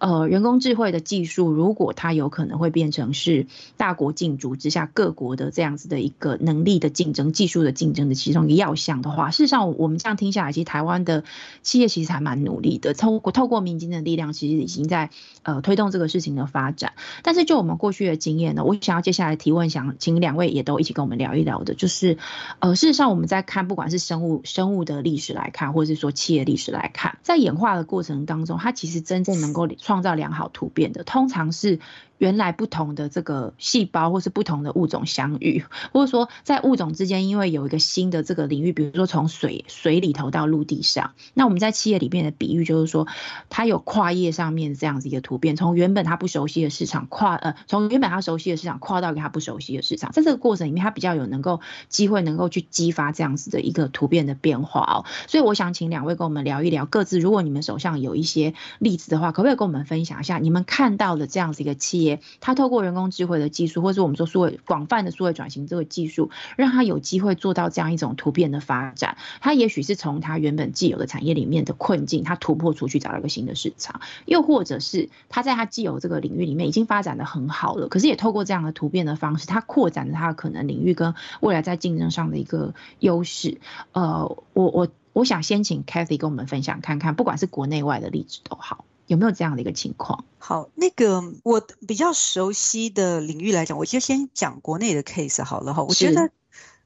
呃，人工智慧的技术，如果它有可能会变成是大国竞逐之下各国的这样子的一个能力的竞争、技术的竞争的其中一个要项的话，事实上我们这样听下来，其实台湾的企业其实还蛮努力的，透过透过民间的力量，其实已经在呃推动这个事情的发展。但是就我们过去的经验呢，我想要接下来提问，想请两位也都一起跟我们聊一聊的，就是呃，事实上我们在看，不管是生物生物的历史来看，或者是说企业历史来看，在演化的过程当中，它其实真正能够创造良好突变的，通常是。原来不同的这个细胞，或是不同的物种相遇，或者说在物种之间，因为有一个新的这个领域，比如说从水水里头到陆地上，那我们在企业里面的比喻就是说，它有跨页上面这样子一个突变，从原本它不熟悉的市场跨呃，从原本它熟悉的市场跨到一个它不熟悉的市场，在这个过程里面，它比较有能够机会能够去激发这样子的一个突变的变化哦。所以我想请两位跟我们聊一聊各自，如果你们手上有一些例子的话，可不可以跟我们分享一下你们看到的这样子一个企业？它透过人工智慧的技术，或者我们说数位广泛的数位转型这个技术，让它有机会做到这样一种突变的发展。它也许是从它原本既有的产业里面的困境，它突破出去找了一个新的市场；又或者是它在它既有这个领域里面已经发展的很好了，可是也透过这样的突变的方式，它扩展了它的可能领域跟未来在竞争上的一个优势。呃，我我我想先请 Cathy 跟我们分享看看，不管是国内外的例子都好。有没有这样的一个情况？好，那个我比较熟悉的领域来讲，我就先讲国内的 case 好了哈。我觉得。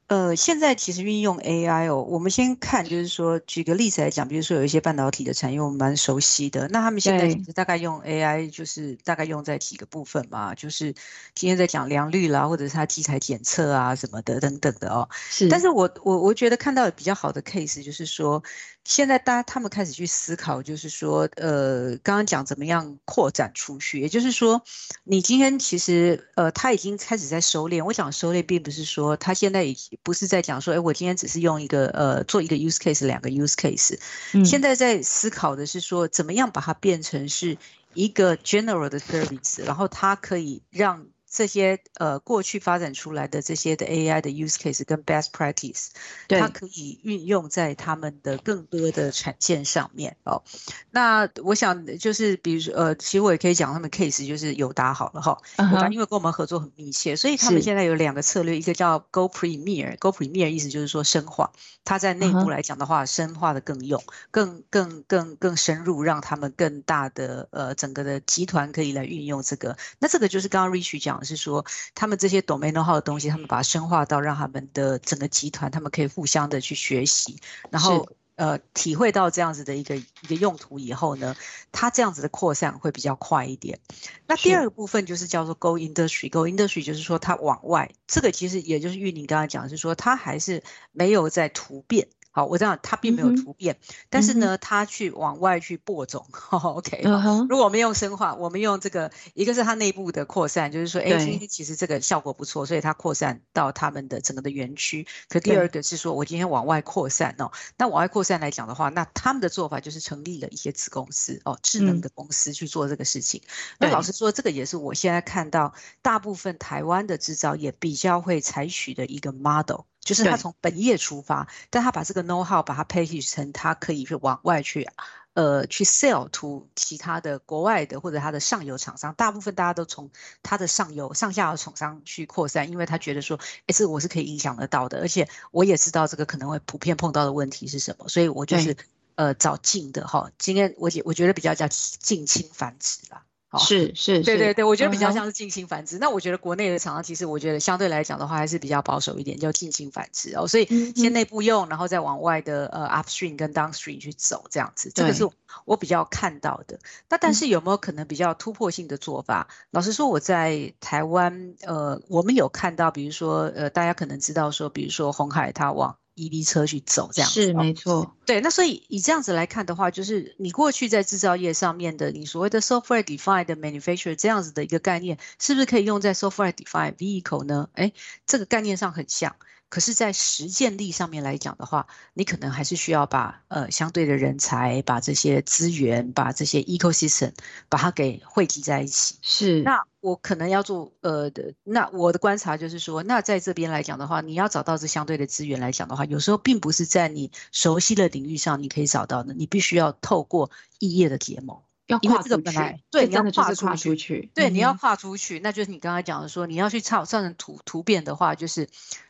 呃，现在其实运用 AI 哦，我们先看，就是说，举个例子来讲，比如说有一些半导体的产业，我们蛮熟悉的。那他们现在其实大概用 AI，就是大概用在几个部分嘛，就是今天在讲良率啦，或者是它基材检测啊什么的等等的哦。是。但是我我我觉得看到比较好的 case，就是说，现在大家他们开始去思考，就是说，呃，刚刚讲怎么样扩展出去，也就是说，你今天其实呃，他已经开始在收敛。我讲收敛，并不是说他现在已经。不是在讲说，哎，我今天只是用一个呃做一个 use case，两个 use case。现在在思考的是说，怎么样把它变成是一个 general 的 service，然后它可以让。这些呃过去发展出来的这些的 AI 的 use case 跟 best practice，它可以运用在他们的更多的产线上面哦。那我想就是比如说呃，其实我也可以讲他们 case 就是友达好了哈，友达因为跟我们合作很密切，所以他们现在有两个策略，一个叫 Go Premier，Go Premier 意思就是说深化，它在内部来讲的话，深化的更用，更更更更深入，让他们更大的呃整个的集团可以来运用这个。那这个就是刚刚 Rich 讲。是说，他们这些 domain know how 的东西，他们把它深化到让他们的整个集团，他们可以互相的去学习，然后呃体会到这样子的一个一个用途以后呢，它这样子的扩散会比较快一点。那第二个部分就是叫做 go industry，go industry 就是说它往外，这个其实也就是玉宁刚才讲，是说它还是没有在突变。好，我这样，它并没有突变，但是呢，它去往外去播种。[laughs] OK，如果我们用生化，我们用这个，一个是它内部的扩散，就是说，哎，今天其实这个效果不错，所以它扩散到他们的整个的园区。可第二个是说，我今天往外扩散哦，那往外扩散来讲的话，那他们的做法就是成立了一些子公司哦，智能的公司去做这个事情。那老实说，这个也是我现在看到大部分台湾的制造业比较会采取的一个 model。就是他从本业出发，但他把这个 know how 把它 package 成，他可以去往外去，呃，去 sell to 其他的国外的或者他的上游厂商。大部分大家都从他的上游、上下游厂商去扩散，因为他觉得说，哎，这个我是可以影响得到的，而且我也知道这个可能会普遍碰到的问题是什么，所以我就是呃找近的哈。今天我觉我觉得比较叫近亲繁殖啦。是是，对对对，我觉得比较像是近亲繁殖。那我觉得国内的厂商其实我觉得相对来讲的话还是比较保守一点，叫近亲繁殖哦。所以先内部用，然后再往外的呃 upstream 跟 downstream 去走这样子，这个是我比较看到的。那但是有没有可能比较突破性的做法？老实说，我在台湾呃，我们有看到，比如说呃，大家可能知道说，比如说红海它往。EV 车去走这样是没错，对。那所以以这样子来看的话，就是你过去在制造业上面的你所谓的 software defined manufacturer 这样子的一个概念，是不是可以用在 software defined vehicle 呢？哎，这个概念上很像。可是，在实践力上面来讲的话，你可能还是需要把呃相对的人才、把这些资源、把这些 ecosystem 把它给汇集在一起。是。那我可能要做呃的，那我的观察就是说，那在这边来讲的话，你要找到这相对的资源来讲的话，有时候并不是在你熟悉的领域上你可以找到的，你必须要透过异业的结盟。要跨出去，对，你要跨出去，对，你要跨出去，那就是你刚才讲的说，你要去创造成突突变的话，就是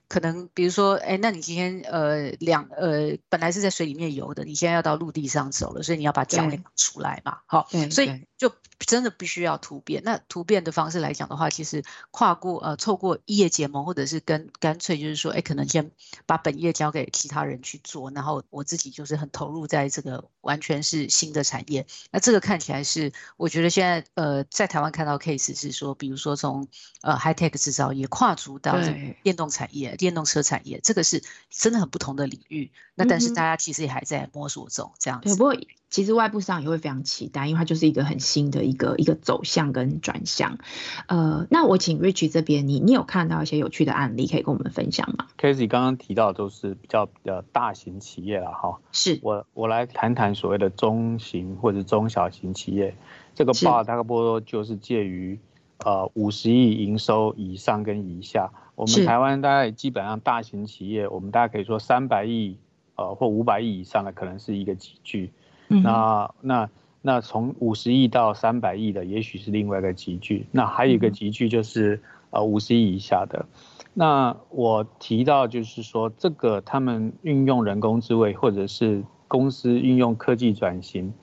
可能比如说，哎，那你今天呃两呃本来是在水里面游的，你现在要到陆地上走了，所以你要把脚给拿出来嘛，好，所以就真的必须要突变。那突变的方式来讲的话，其实跨过呃透过业结盟，或者是跟干脆就是说，哎，可能先把本业交给其他人去做，然后我自己就是很投入在这个完全是新的产业。那这个看起来是，我觉得现在呃在台湾看到 case 是说，比如说从呃 high tech 制造业跨足到电动产业。电动车产业这个是真的很不同的领域，那但是大家其实也还在摸索中，这样子。对，不过其实外部上也会非常期待，因为它就是一个很新的一个一个走向跟转向。呃，那我请 Rich 这边，你你有看到一些有趣的案例可以跟我们分享吗？C a s e y 刚刚提到都是比较呃大型企业了哈，是。我我来谈谈所谓的中型或者中小型企业，这个 bar 大概不多就是介于呃五十亿营收以上跟以下。我们台湾大概基本上大型企业，我们大家可以说三百亿，呃或五百亿以上的可能是一个集聚，那那那从五十亿到三百亿的，也许是另外一个集聚，那还有一个集聚就是呃五十亿以下的。那我提到就是说，这个他们运用人工智慧，或者是公司运用科技转型，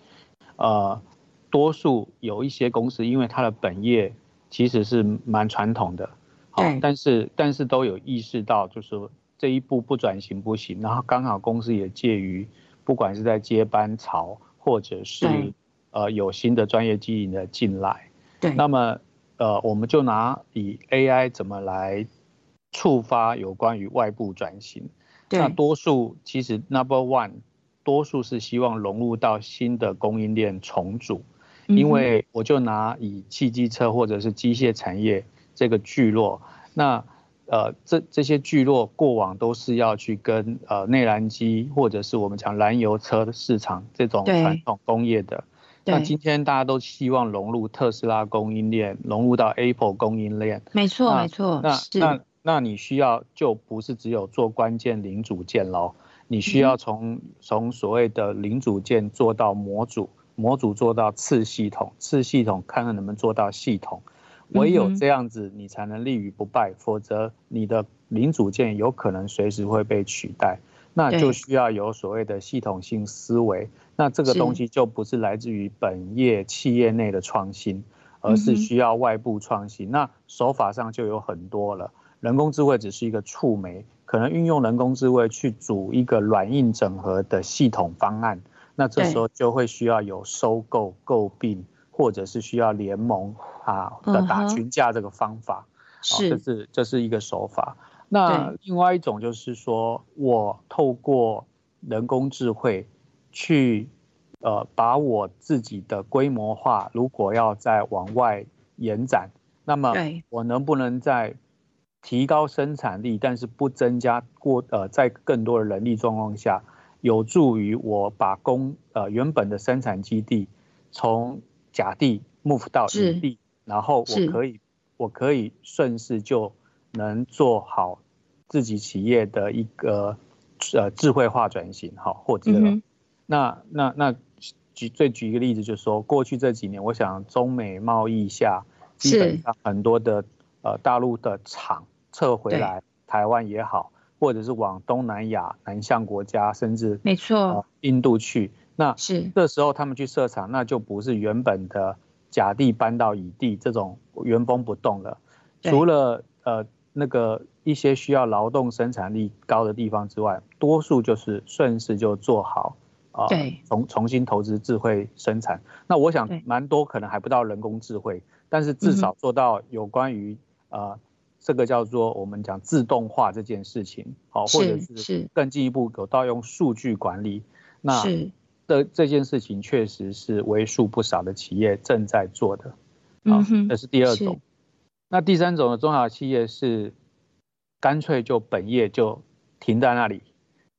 呃，多数有一些公司，因为它的本业其实是蛮传统的。好，但是但是都有意识到，就是这一步不转型不行。然后刚好公司也介于，不管是在接班潮，或者是呃有新的专业经营的进来。对。那么呃，我们就拿以 AI 怎么来触发有关于外部转型。那多数其实 Number One，多数是希望融入到新的供应链重组，因为我就拿以汽机车或者是机械产业。这个聚落，那呃，这这些聚落过往都是要去跟呃内燃机或者是我们讲燃油车的市场这种传统工业的。那今天大家都希望融入特斯拉供应链，融入到 Apple 供应链。没错，没错。那那那你需要就不是只有做关键零组件喽，你需要从从所谓的零组件做到模组，模组做到次系统，次系统看看能不能做到系统。唯有这样子，你才能立于不败，否则你的零组件有可能随时会被取代，那就需要有所谓的系统性思维。那这个东西就不是来自于本业企业内的创新，而是需要外部创新。那手法上就有很多了，人工智慧只是一个触媒，可能运用人工智慧去组一个软硬整合的系统方案，那这时候就会需要有收购、购并。或者是需要联盟啊的打群架这个方法，是，这是这是一个手法。那另外一种就是说，我透过人工智慧去呃把我自己的规模化，如果要再往外延展，那么我能不能在提高生产力，但是不增加过呃在更多的人力状况下，有助于我把工呃原本的生产基地从甲地 move 到乙地，然后我可以，我可以顺势就能做好自己企业的一个呃智慧化转型，哈，或者那那那举最举一个例子，就是说过去这几年，我想中美贸易下，基本上很多的呃大陆的厂撤回来，台湾也好，或者是往东南亚南向国家，甚至没错，印度去。那是这时候他们去设厂，那就不是原本的甲地搬到乙地这种原封不动了。除了呃那个一些需要劳动生产力高的地方之外，多数就是顺势就做好啊，重重新投资智慧生产。那我想蛮多可能还不到人工智慧，但是至少做到有关于呃这个叫做我们讲自动化这件事情，好，或者是更进一步有到用数据管理，那。这这件事情确实是为数不少的企业正在做的，好，这是第二种。那第三种的中小企业是干脆就本业就停在那里，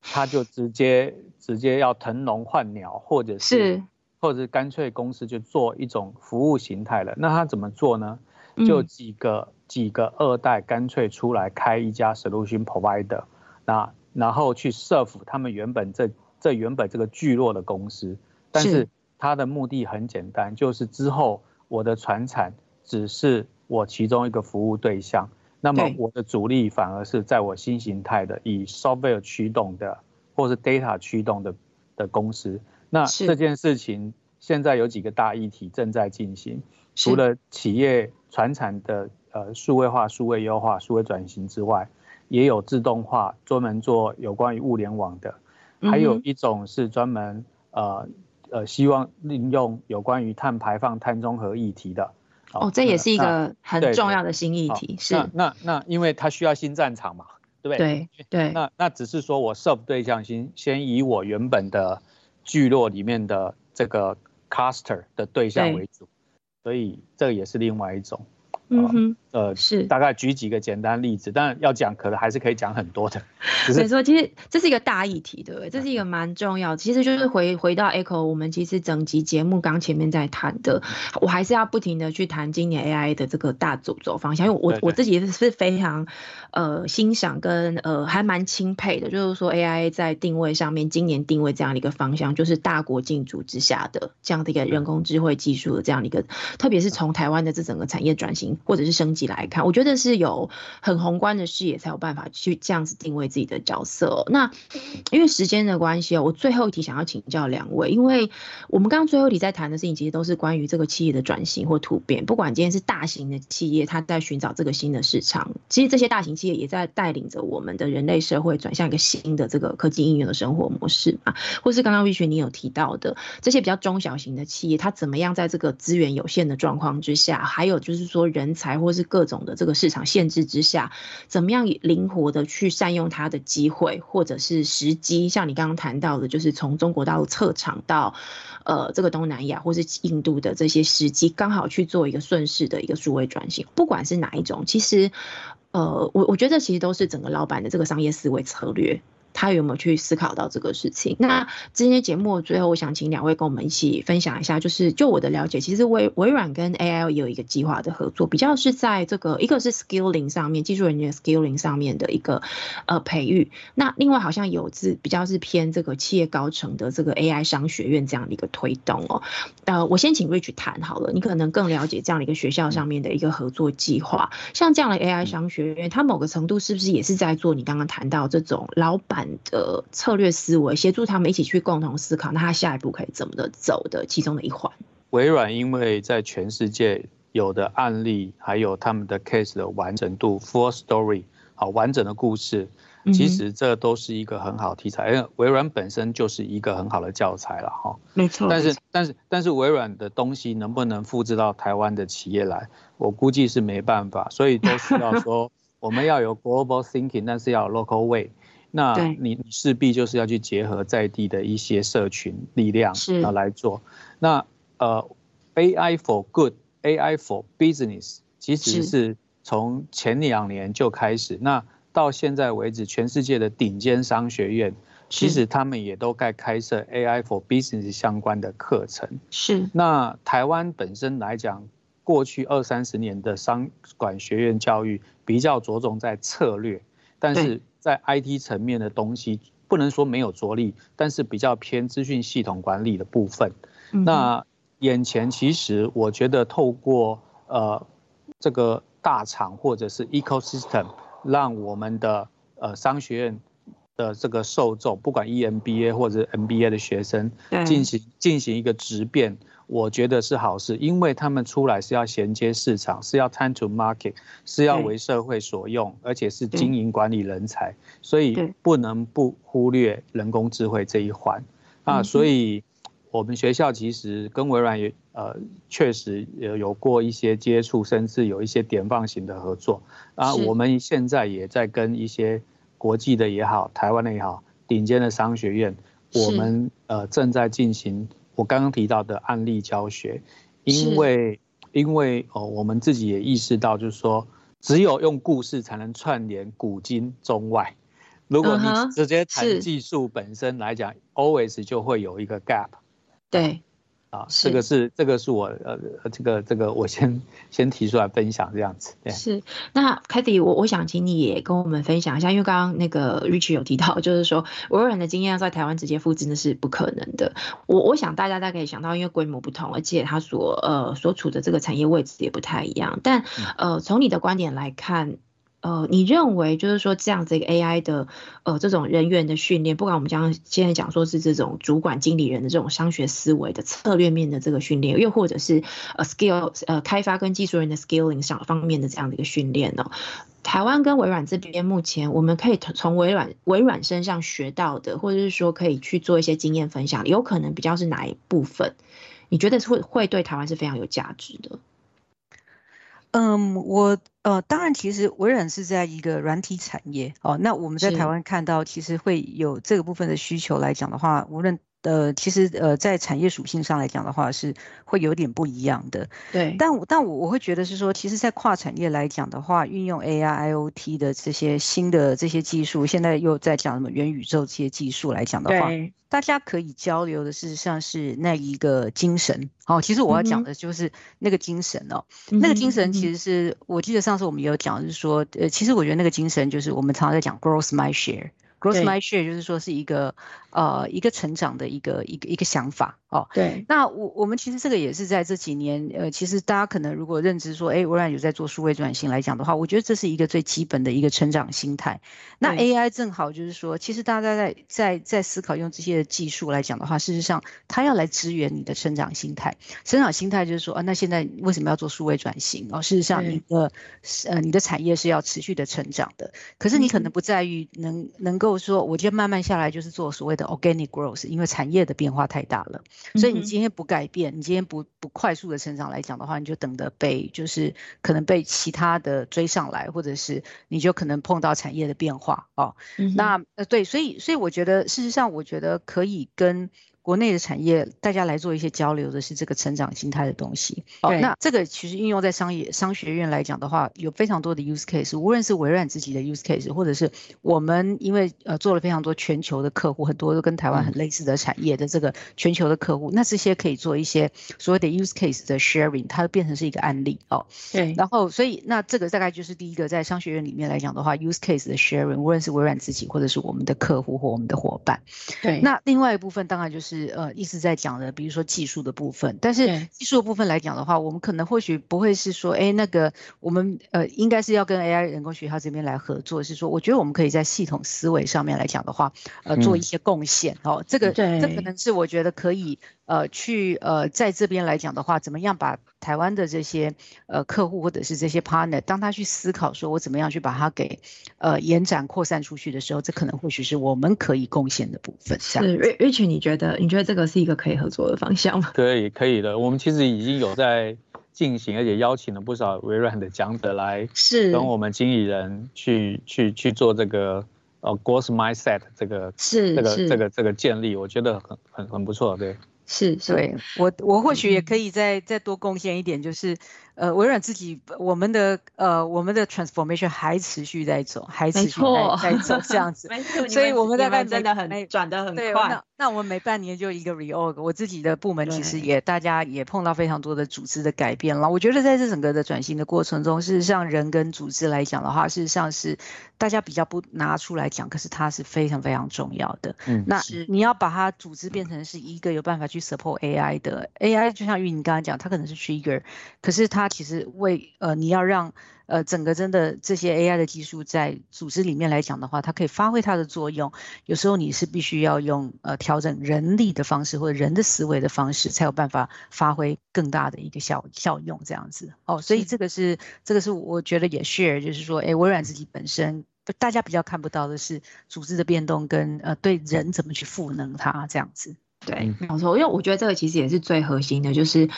他就直接直接要腾笼换鸟，或者是或者是干脆公司就做一种服务形态了。那他怎么做呢？就几个几个二代干脆出来开一家 solution provider，那然后去 serve 他们原本这。这原本这个聚落的公司，但是他的目的很简单，就是之后我的船产只是我其中一个服务对象，那么我的主力反而是在我新形态的以 software 驱动的，或是 data 驱动的的公司。那这件事情现在有几个大议题正在进行，除了企业传产的呃数位化、数位优化、数位转型之外，也有自动化专门做有关于物联网的，还有一种是专门呃呃希望利用有关于碳排放、碳中和议题的。哦，这也是一个很重要的新议题。是那那因为它需要新战场嘛，对不对？对对。那那只是说我 serve 对象先先以我原本的聚落里面的这个 cluster 的对象为主，所以这个也是另外一种。嗯哼，呃，是大概举几个简单例子，但要讲可能还是可以讲很多的。[laughs] 所以说，其实这是一个大议题，对不对？这是一个蛮重要。其实就是回回到 Echo，我们其实整集节目刚前面在谈的，我还是要不停的去谈今年 AI 的这个大主轴方向，因为我我自己是非常呃欣赏跟呃还蛮钦佩的，就是说 AI 在定位上面，今年定位这样的一个方向，就是大国竞逐之下的这样的一个人工智慧技术的这样的一个，特别是从台湾的这整个产业转型。或者是升级来看，我觉得是有很宏观的视野才有办法去这样子定位自己的角色。那因为时间的关系哦，我最后一题想要请教两位，因为我们刚刚最后一题在谈的事情，其实都是关于这个企业的转型或突变。不管今天是大型的企业，它在寻找这个新的市场，其实这些大型企业也在带领着我们的人类社会转向一个新的这个科技应用的生活模式嘛。或是刚刚 Rich 你有提到的这些比较中小型的企业，它怎么样在这个资源有限的状况之下，还有就是说人。才或是各种的这个市场限制之下，怎么样灵活的去善用它的机会或者是时机？像你刚刚谈到的，就是从中国大陆撤厂到呃这个东南亚或是印度的这些时机，刚好去做一个顺势的一个数位转型。不管是哪一种，其实呃我我觉得其实都是整个老板的这个商业思维策略。他有没有去思考到这个事情？那今天节目最后，我想请两位跟我们一起分享一下，就是就我的了解，其实微微软跟 AI 也有一个计划的合作，比较是在这个一个是 skilling 上面，技术人员 skilling 上面的一个呃培育。那另外好像有是比较是偏这个企业高层的这个 AI 商学院这样的一个推动哦。呃，我先请 Rich 谈好了，你可能更了解这样的一个学校上面的一个合作计划。像这样的 AI 商学院，它某个程度是不是也是在做你刚刚谈到这种老板？的策略思维，协助他们一起去共同思考，那他下一步可以怎么的走的其中的一环。微软因为在全世界有的案例，还有他们的 case 的完整度，full story，好完整的故事，其实这都是一个很好题材，因为微软本身就是一个很好的教材了哈。没错。但是但是但是微软的东西能不能复制到台湾的企业来，我估计是没办法，所以都需要说 [laughs] 我们要有 global thinking，但是要 local way。那你你势必就是要去结合在地的一些社群力量啊来做。那呃，AI for good，AI for business，其实是从前两年就开始。那到现在为止，全世界的顶尖商学院，其实他们也都在开设 AI for business 相关的课程。是。那台湾本身来讲，过去二三十年的商管学院教育比较着重在策略，但是。在 IT 层面的东西不能说没有着力，但是比较偏资讯系统管理的部分。那眼前其实我觉得透过呃这个大厂或者是 ecosystem，让我们的呃商学院的这个受众，不管 EMBA 或者 MBA 的学生，进行进行一个质变。我觉得是好事，因为他们出来是要衔接市场，是要 time to market，是要为社会所用，而且是经营管理人才，所以不能不忽略人工智慧这一环啊。所以，我们学校其实跟微软也呃确实有有过一些接触，甚至有一些典范型的合作啊。我们现在也在跟一些国际的也好，台湾的也好，顶尖的商学院，我们呃正在进行。我刚刚提到的案例教学，因为因为哦，我们自己也意识到，就是说，只有用故事才能串联古今中外。如果你直接谈技术本身来讲，always 就会有一个 gap。对。啊，这个是这个是我呃这个这个我先先提出来分享这样子。是，那 h y 我我想请你也跟我们分享一下，因为刚刚那个 Rich 有提到，就是说微软的经验要在台湾直接复制那是不可能的。我我想大家大概可以想到，因为规模不同，而且它所呃所处的这个产业位置也不太一样。但呃从你的观点来看。呃，你认为就是说这样子一个 AI 的呃这种人员的训练，不管我们将现在讲说是这种主管经理人的这种商学思维的策略面的这个训练，又或者是呃 skill 呃开发跟技术人的 skilling 上方面的这样的一个训练呢？台湾跟微软这边目前我们可以从微软微软身上学到的，或者是说可以去做一些经验分享，有可能比较是哪一部分？你觉得会会对台湾是非常有价值的？嗯，我呃，当然，其实微软是在一个软体产业哦。那我们在台湾看到，其实会有这个部分的需求来讲的话，无论呃，其实呃，在产业属性上来讲的话，是会有点不一样的。对，但但我我会觉得是说，其实，在跨产业来讲的话，运用 AI、IOT 的这些新的这些技术，现在又在讲什么元宇宙这些技术来讲的话。大家可以交流的，事实上是那一个精神。好，其实我要讲的就是那个精神哦。那个精神其实是我记得上次我们有讲，是说，呃，其实我觉得那个精神就是我们常常在讲 growth my share。Growth my share 就是说是一个呃一个成长的一个一个一个想法哦。对。那我我们其实这个也是在这几年，呃，其实大家可能如果认知说，哎，微软有在做数位转型来讲的话，我觉得这是一个最基本的一个成长心态。那 AI 正好就是说，其实大家在在在思考用这些技术来讲的话，事实上它要来支援你的成长心态。成长心态就是说，啊，那现在为什么要做数位转型？哦，事实上你的呃你的产业是要持续的成长的，可是你可能不在于能能够。说，我今天慢慢下来就是做所谓的 organic growth，因为产业的变化太大了，所以你今天不改变，你今天不不快速的成长来讲的话，你就等着被就是可能被其他的追上来，或者是你就可能碰到产业的变化哦。那呃对，所以所以我觉得事实上，我觉得可以跟。国内的产业，大家来做一些交流的是这个成长心态的东西。哦，那这个其实应用在商业商学院来讲的话，有非常多的 use case，无论是微软自己的 use case，或者是我们因为呃做了非常多全球的客户，很多都跟台湾很类似的产业的这个全球的客户，那这些可以做一些所谓的 use case 的 sharing，它变成是一个案例哦。对。然后，所以那这个大概就是第一个在商学院里面来讲的话，use case 的 sharing，无论是微软自己或者是我们的客户或我们的伙伴。对。那另外一部分当然就是。是呃，一直在讲的，比如说技术的部分，但是技术的部分来讲的话，我们可能或许不会是说，哎，那个我们呃，应该是要跟 AI 人工学校这边来合作，是说，我觉得我们可以在系统思维上面来讲的话，呃，做一些贡献哦，这个这可能是我觉得可以。呃，去呃，在这边来讲的话，怎么样把台湾的这些呃客户或者是这些 partner，当他去思考说我怎么样去把它给呃延展扩散出去的时候，这可能或许是我们可以贡献的部分。是，Rich，你觉得你觉得这个是一个可以合作的方向吗？[laughs] 可以，可以的。我们其实已经有在进行，而且邀请了不少微软的讲者来，是跟我们经理人去去去做这个呃 growth mindset 这个是这个这个这个建立，我觉得很很很不错，对。是，所以我，我或许也可以再再多贡献一点，就是。呃，微软自己，我们的呃，我们的 transformation 还持续在走，还持续在走这样子，[laughs] 所以我们大概真的很转的很快。那那我们每半年就一个 reorg，我自己的部门其实也大家也碰到非常多的组织的改变了。我觉得在这整个的转型的过程中，事实上人跟组织来讲的话，事实上是大家比较不拿出来讲，可是它是非常非常重要的。嗯，那你要把它组织变成是一个有办法去 support AI 的 AI，就像玉你刚刚讲，它可能是 trigger，可是它。它其实为呃，你要让呃整个真的这些 AI 的技术在组织里面来讲的话，它可以发挥它的作用。有时候你是必须要用呃调整人力的方式或者人的思维的方式，才有办法发挥更大的一个效效用这样子。哦，所以这个是这个是我觉得也 share，就是说，哎，微软自己本身大家比较看不到的是组织的变动跟呃对人怎么去赋能它这样子。对，没有错，因为我觉得这个其实也是最核心的，就是，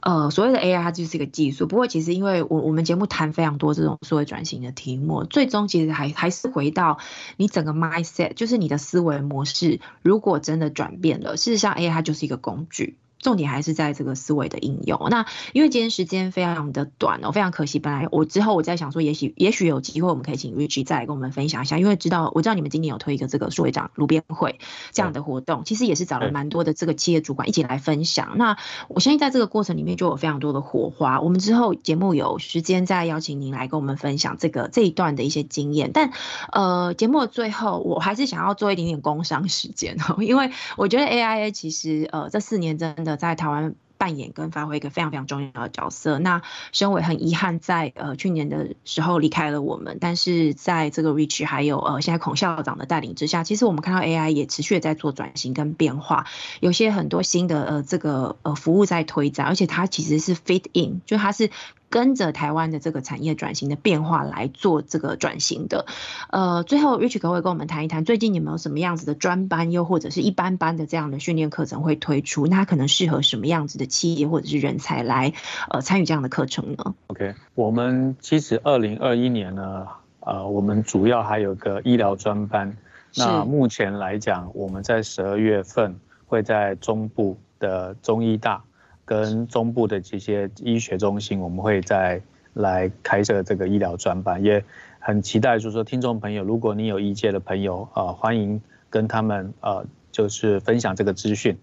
呃，所谓的 AI 它就是一个技术。不过其实因为我我们节目谈非常多这种所谓转型的题目，最终其实还还是回到你整个 mindset，就是你的思维模式，如果真的转变了，事实上 AI 它就是一个工具。重点还是在这个思维的应用。那因为今天时间非常的短哦，非常可惜。本来我之后我在想说，也许也许有机会我们可以请 Rich 再来跟我们分享一下，因为知道我知道你们今年有推一个这个数位长路边会这样的活动，其实也是找了蛮多的这个企业主管一起来分享。那我相信在这个过程里面就有非常多的火花。我们之后节目有时间再邀请您来跟我们分享这个这一段的一些经验。但呃，节目的最后我还是想要做一点点工商时间哦，因为我觉得 AIA 其实呃这四年真的在台湾。扮演跟发挥一个非常非常重要的角色。那身为很遗憾在呃去年的时候离开了我们，但是在这个 Rich 还有呃现在孔校长的带领之下，其实我们看到 AI 也持续在做转型跟变化，有些很多新的呃这个呃服务在推展，而且它其实是 fit in，就它是。跟着台湾的这个产业转型的变化来做这个转型的，呃，最后 Rich 可不可以跟我们谈一谈，最近有没有什么样子的专班，又或者是一般班的这样的训练课程会推出？那可能适合什么样子的企业或者是人才来呃参与这样的课程呢？OK，我们其实二零二一年呢，呃，我们主要还有个医疗专班。那目前来讲，我们在十二月份会在中部的中医大。跟中部的这些医学中心，我们会再来开设这个医疗专班，也很期待，就是说听众朋友，如果你有医界的朋友，呃，欢迎跟他们呃，就是分享这个资讯。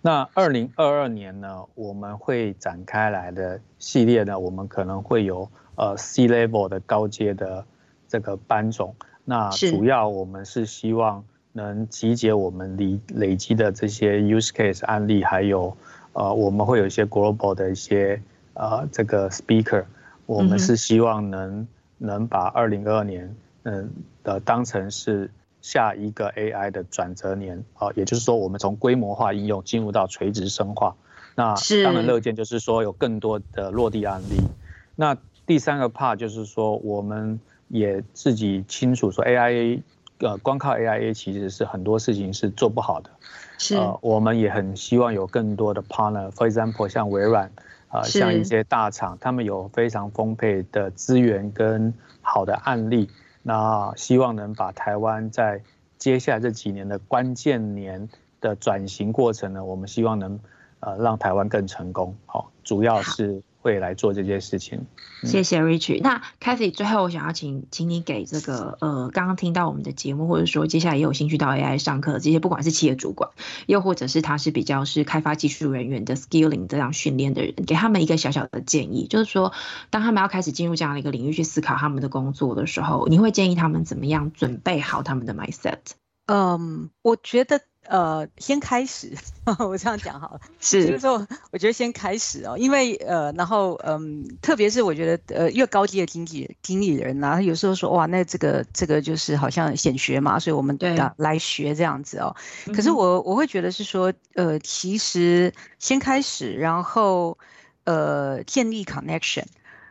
那二零二二年呢，我们会展开来的系列呢，我们可能会有呃 C level 的高阶的这个班种，那主要我们是希望能集结我们累累积的这些 use case 案例，还有。呃，我们会有一些 global 的一些呃这个 speaker，我们是希望能能把二零二二年嗯的当成是下一个 AI 的转折年。啊，也就是说我们从规模化应用进入到垂直深化，那当然乐见就是说有更多的落地案例。那第三个 part 就是说我们也自己清楚说 AI 呃光靠 AIA 其实是很多事情是做不好的。呃，我们也很希望有更多的 partner，for example，像微软，啊，像一些大厂，他们有非常丰沛的资源跟好的案例，那希望能把台湾在接下来这几年的关键年的转型过程呢，我们希望能呃让台湾更成功，好，主要是。会来做这件事情，谢谢 Rich。那 Kathy 最后我想要请，请你给这个呃，刚刚听到我们的节目，或者说接下来也有兴趣到 AI 上课这些，不管是企业主管，又或者是他是比较是开发技术人员的 skilling 这样训练的人，给他们一个小小的建议，就是说，当他们要开始进入这样的一个领域去思考他们的工作的时候，你会建议他们怎么样准备好他们的 mindset？嗯，我觉得。呃，先开始，[laughs] 我这样讲好了。是，就是说，我觉得先开始哦，因为呃，然后嗯，特别是我觉得呃，越高级的经纪经理人呐，他有时候说哇，那这个这个就是好像显学嘛，所以我们对来学这样子哦。可是我我会觉得是说，呃，其实先开始，然后呃，建立 connection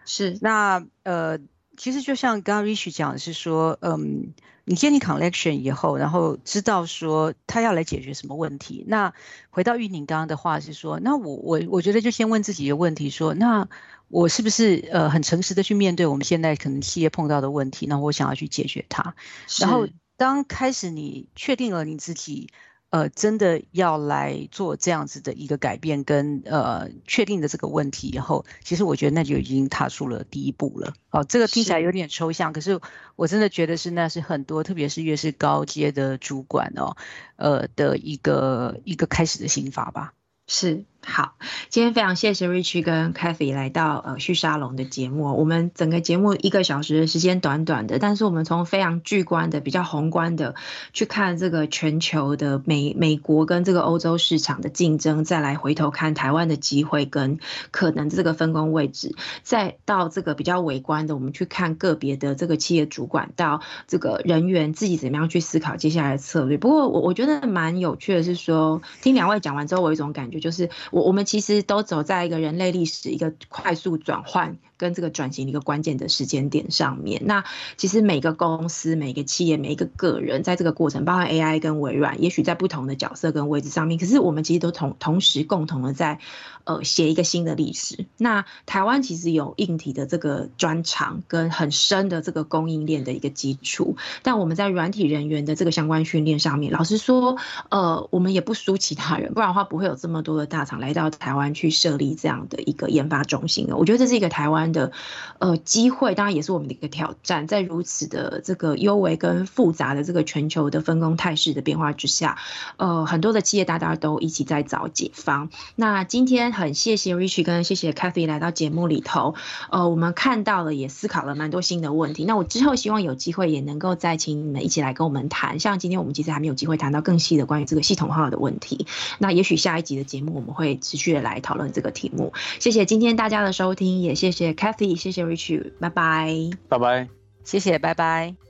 是。那呃，其实就像刚刚 Rich 讲的是说，嗯。你建立 connection 以后，然后知道说他要来解决什么问题。那回到玉宁刚刚的话是说，那我我我觉得就先问自己一个问题：说那我是不是呃很诚实的去面对我们现在可能企业碰到的问题？那我想要去解决它。然后当开始你确定了你自己。呃，真的要来做这样子的一个改变跟呃确定的这个问题以后，其实我觉得那就已经踏出了第一步了。哦，这个听起来有点抽象，可是我真的觉得是那是很多，特别是越是高阶的主管哦，呃的一个一个开始的心法吧。是。好，今天非常谢谢 Rich 跟 Kathy 来到呃旭沙龙的节目。我们整个节目一个小时的时间短短的，但是我们从非常巨观的、比较宏观的去看这个全球的美美国跟这个欧洲市场的竞争，再来回头看台湾的机会跟可能这个分工位置，再到这个比较微观的，我们去看个别的这个企业主管到这个人员自己怎么样去思考接下来的策略。不过我我觉得蛮有趣的是说，听两位讲完之后，我有一种感觉就是。我我们其实都走在一个人类历史一个快速转换。跟这个转型的一个关键的时间点上面，那其实每个公司、每个企业、每一个个人，在这个过程，包括 AI 跟微软，也许在不同的角色跟位置上面，可是我们其实都同同时共同的在呃写一个新的历史。那台湾其实有硬体的这个专长跟很深的这个供应链的一个基础，但我们在软体人员的这个相关训练上面，老实说，呃，我们也不输其他人，不然的话不会有这么多的大厂来到台湾去设立这样的一个研发中心。我觉得这是一个台湾。的呃机会，当然也是我们的一个挑战。在如此的这个优微跟复杂的这个全球的分工态势的变化之下，呃，很多的企业大家都一起在找解方。那今天很谢谢 Rich 跟谢谢 Kathy 来到节目里头，呃，我们看到了也思考了蛮多新的问题。那我之后希望有机会也能够再请你们一起来跟我们谈。像今天我们其实还没有机会谈到更细的关于这个系统化的问题。那也许下一集的节目我们会。会持续的来讨论这个题目。谢谢今天大家的收听，也谢谢 Kathy，谢谢 Rich，拜拜，拜拜，谢谢，拜拜。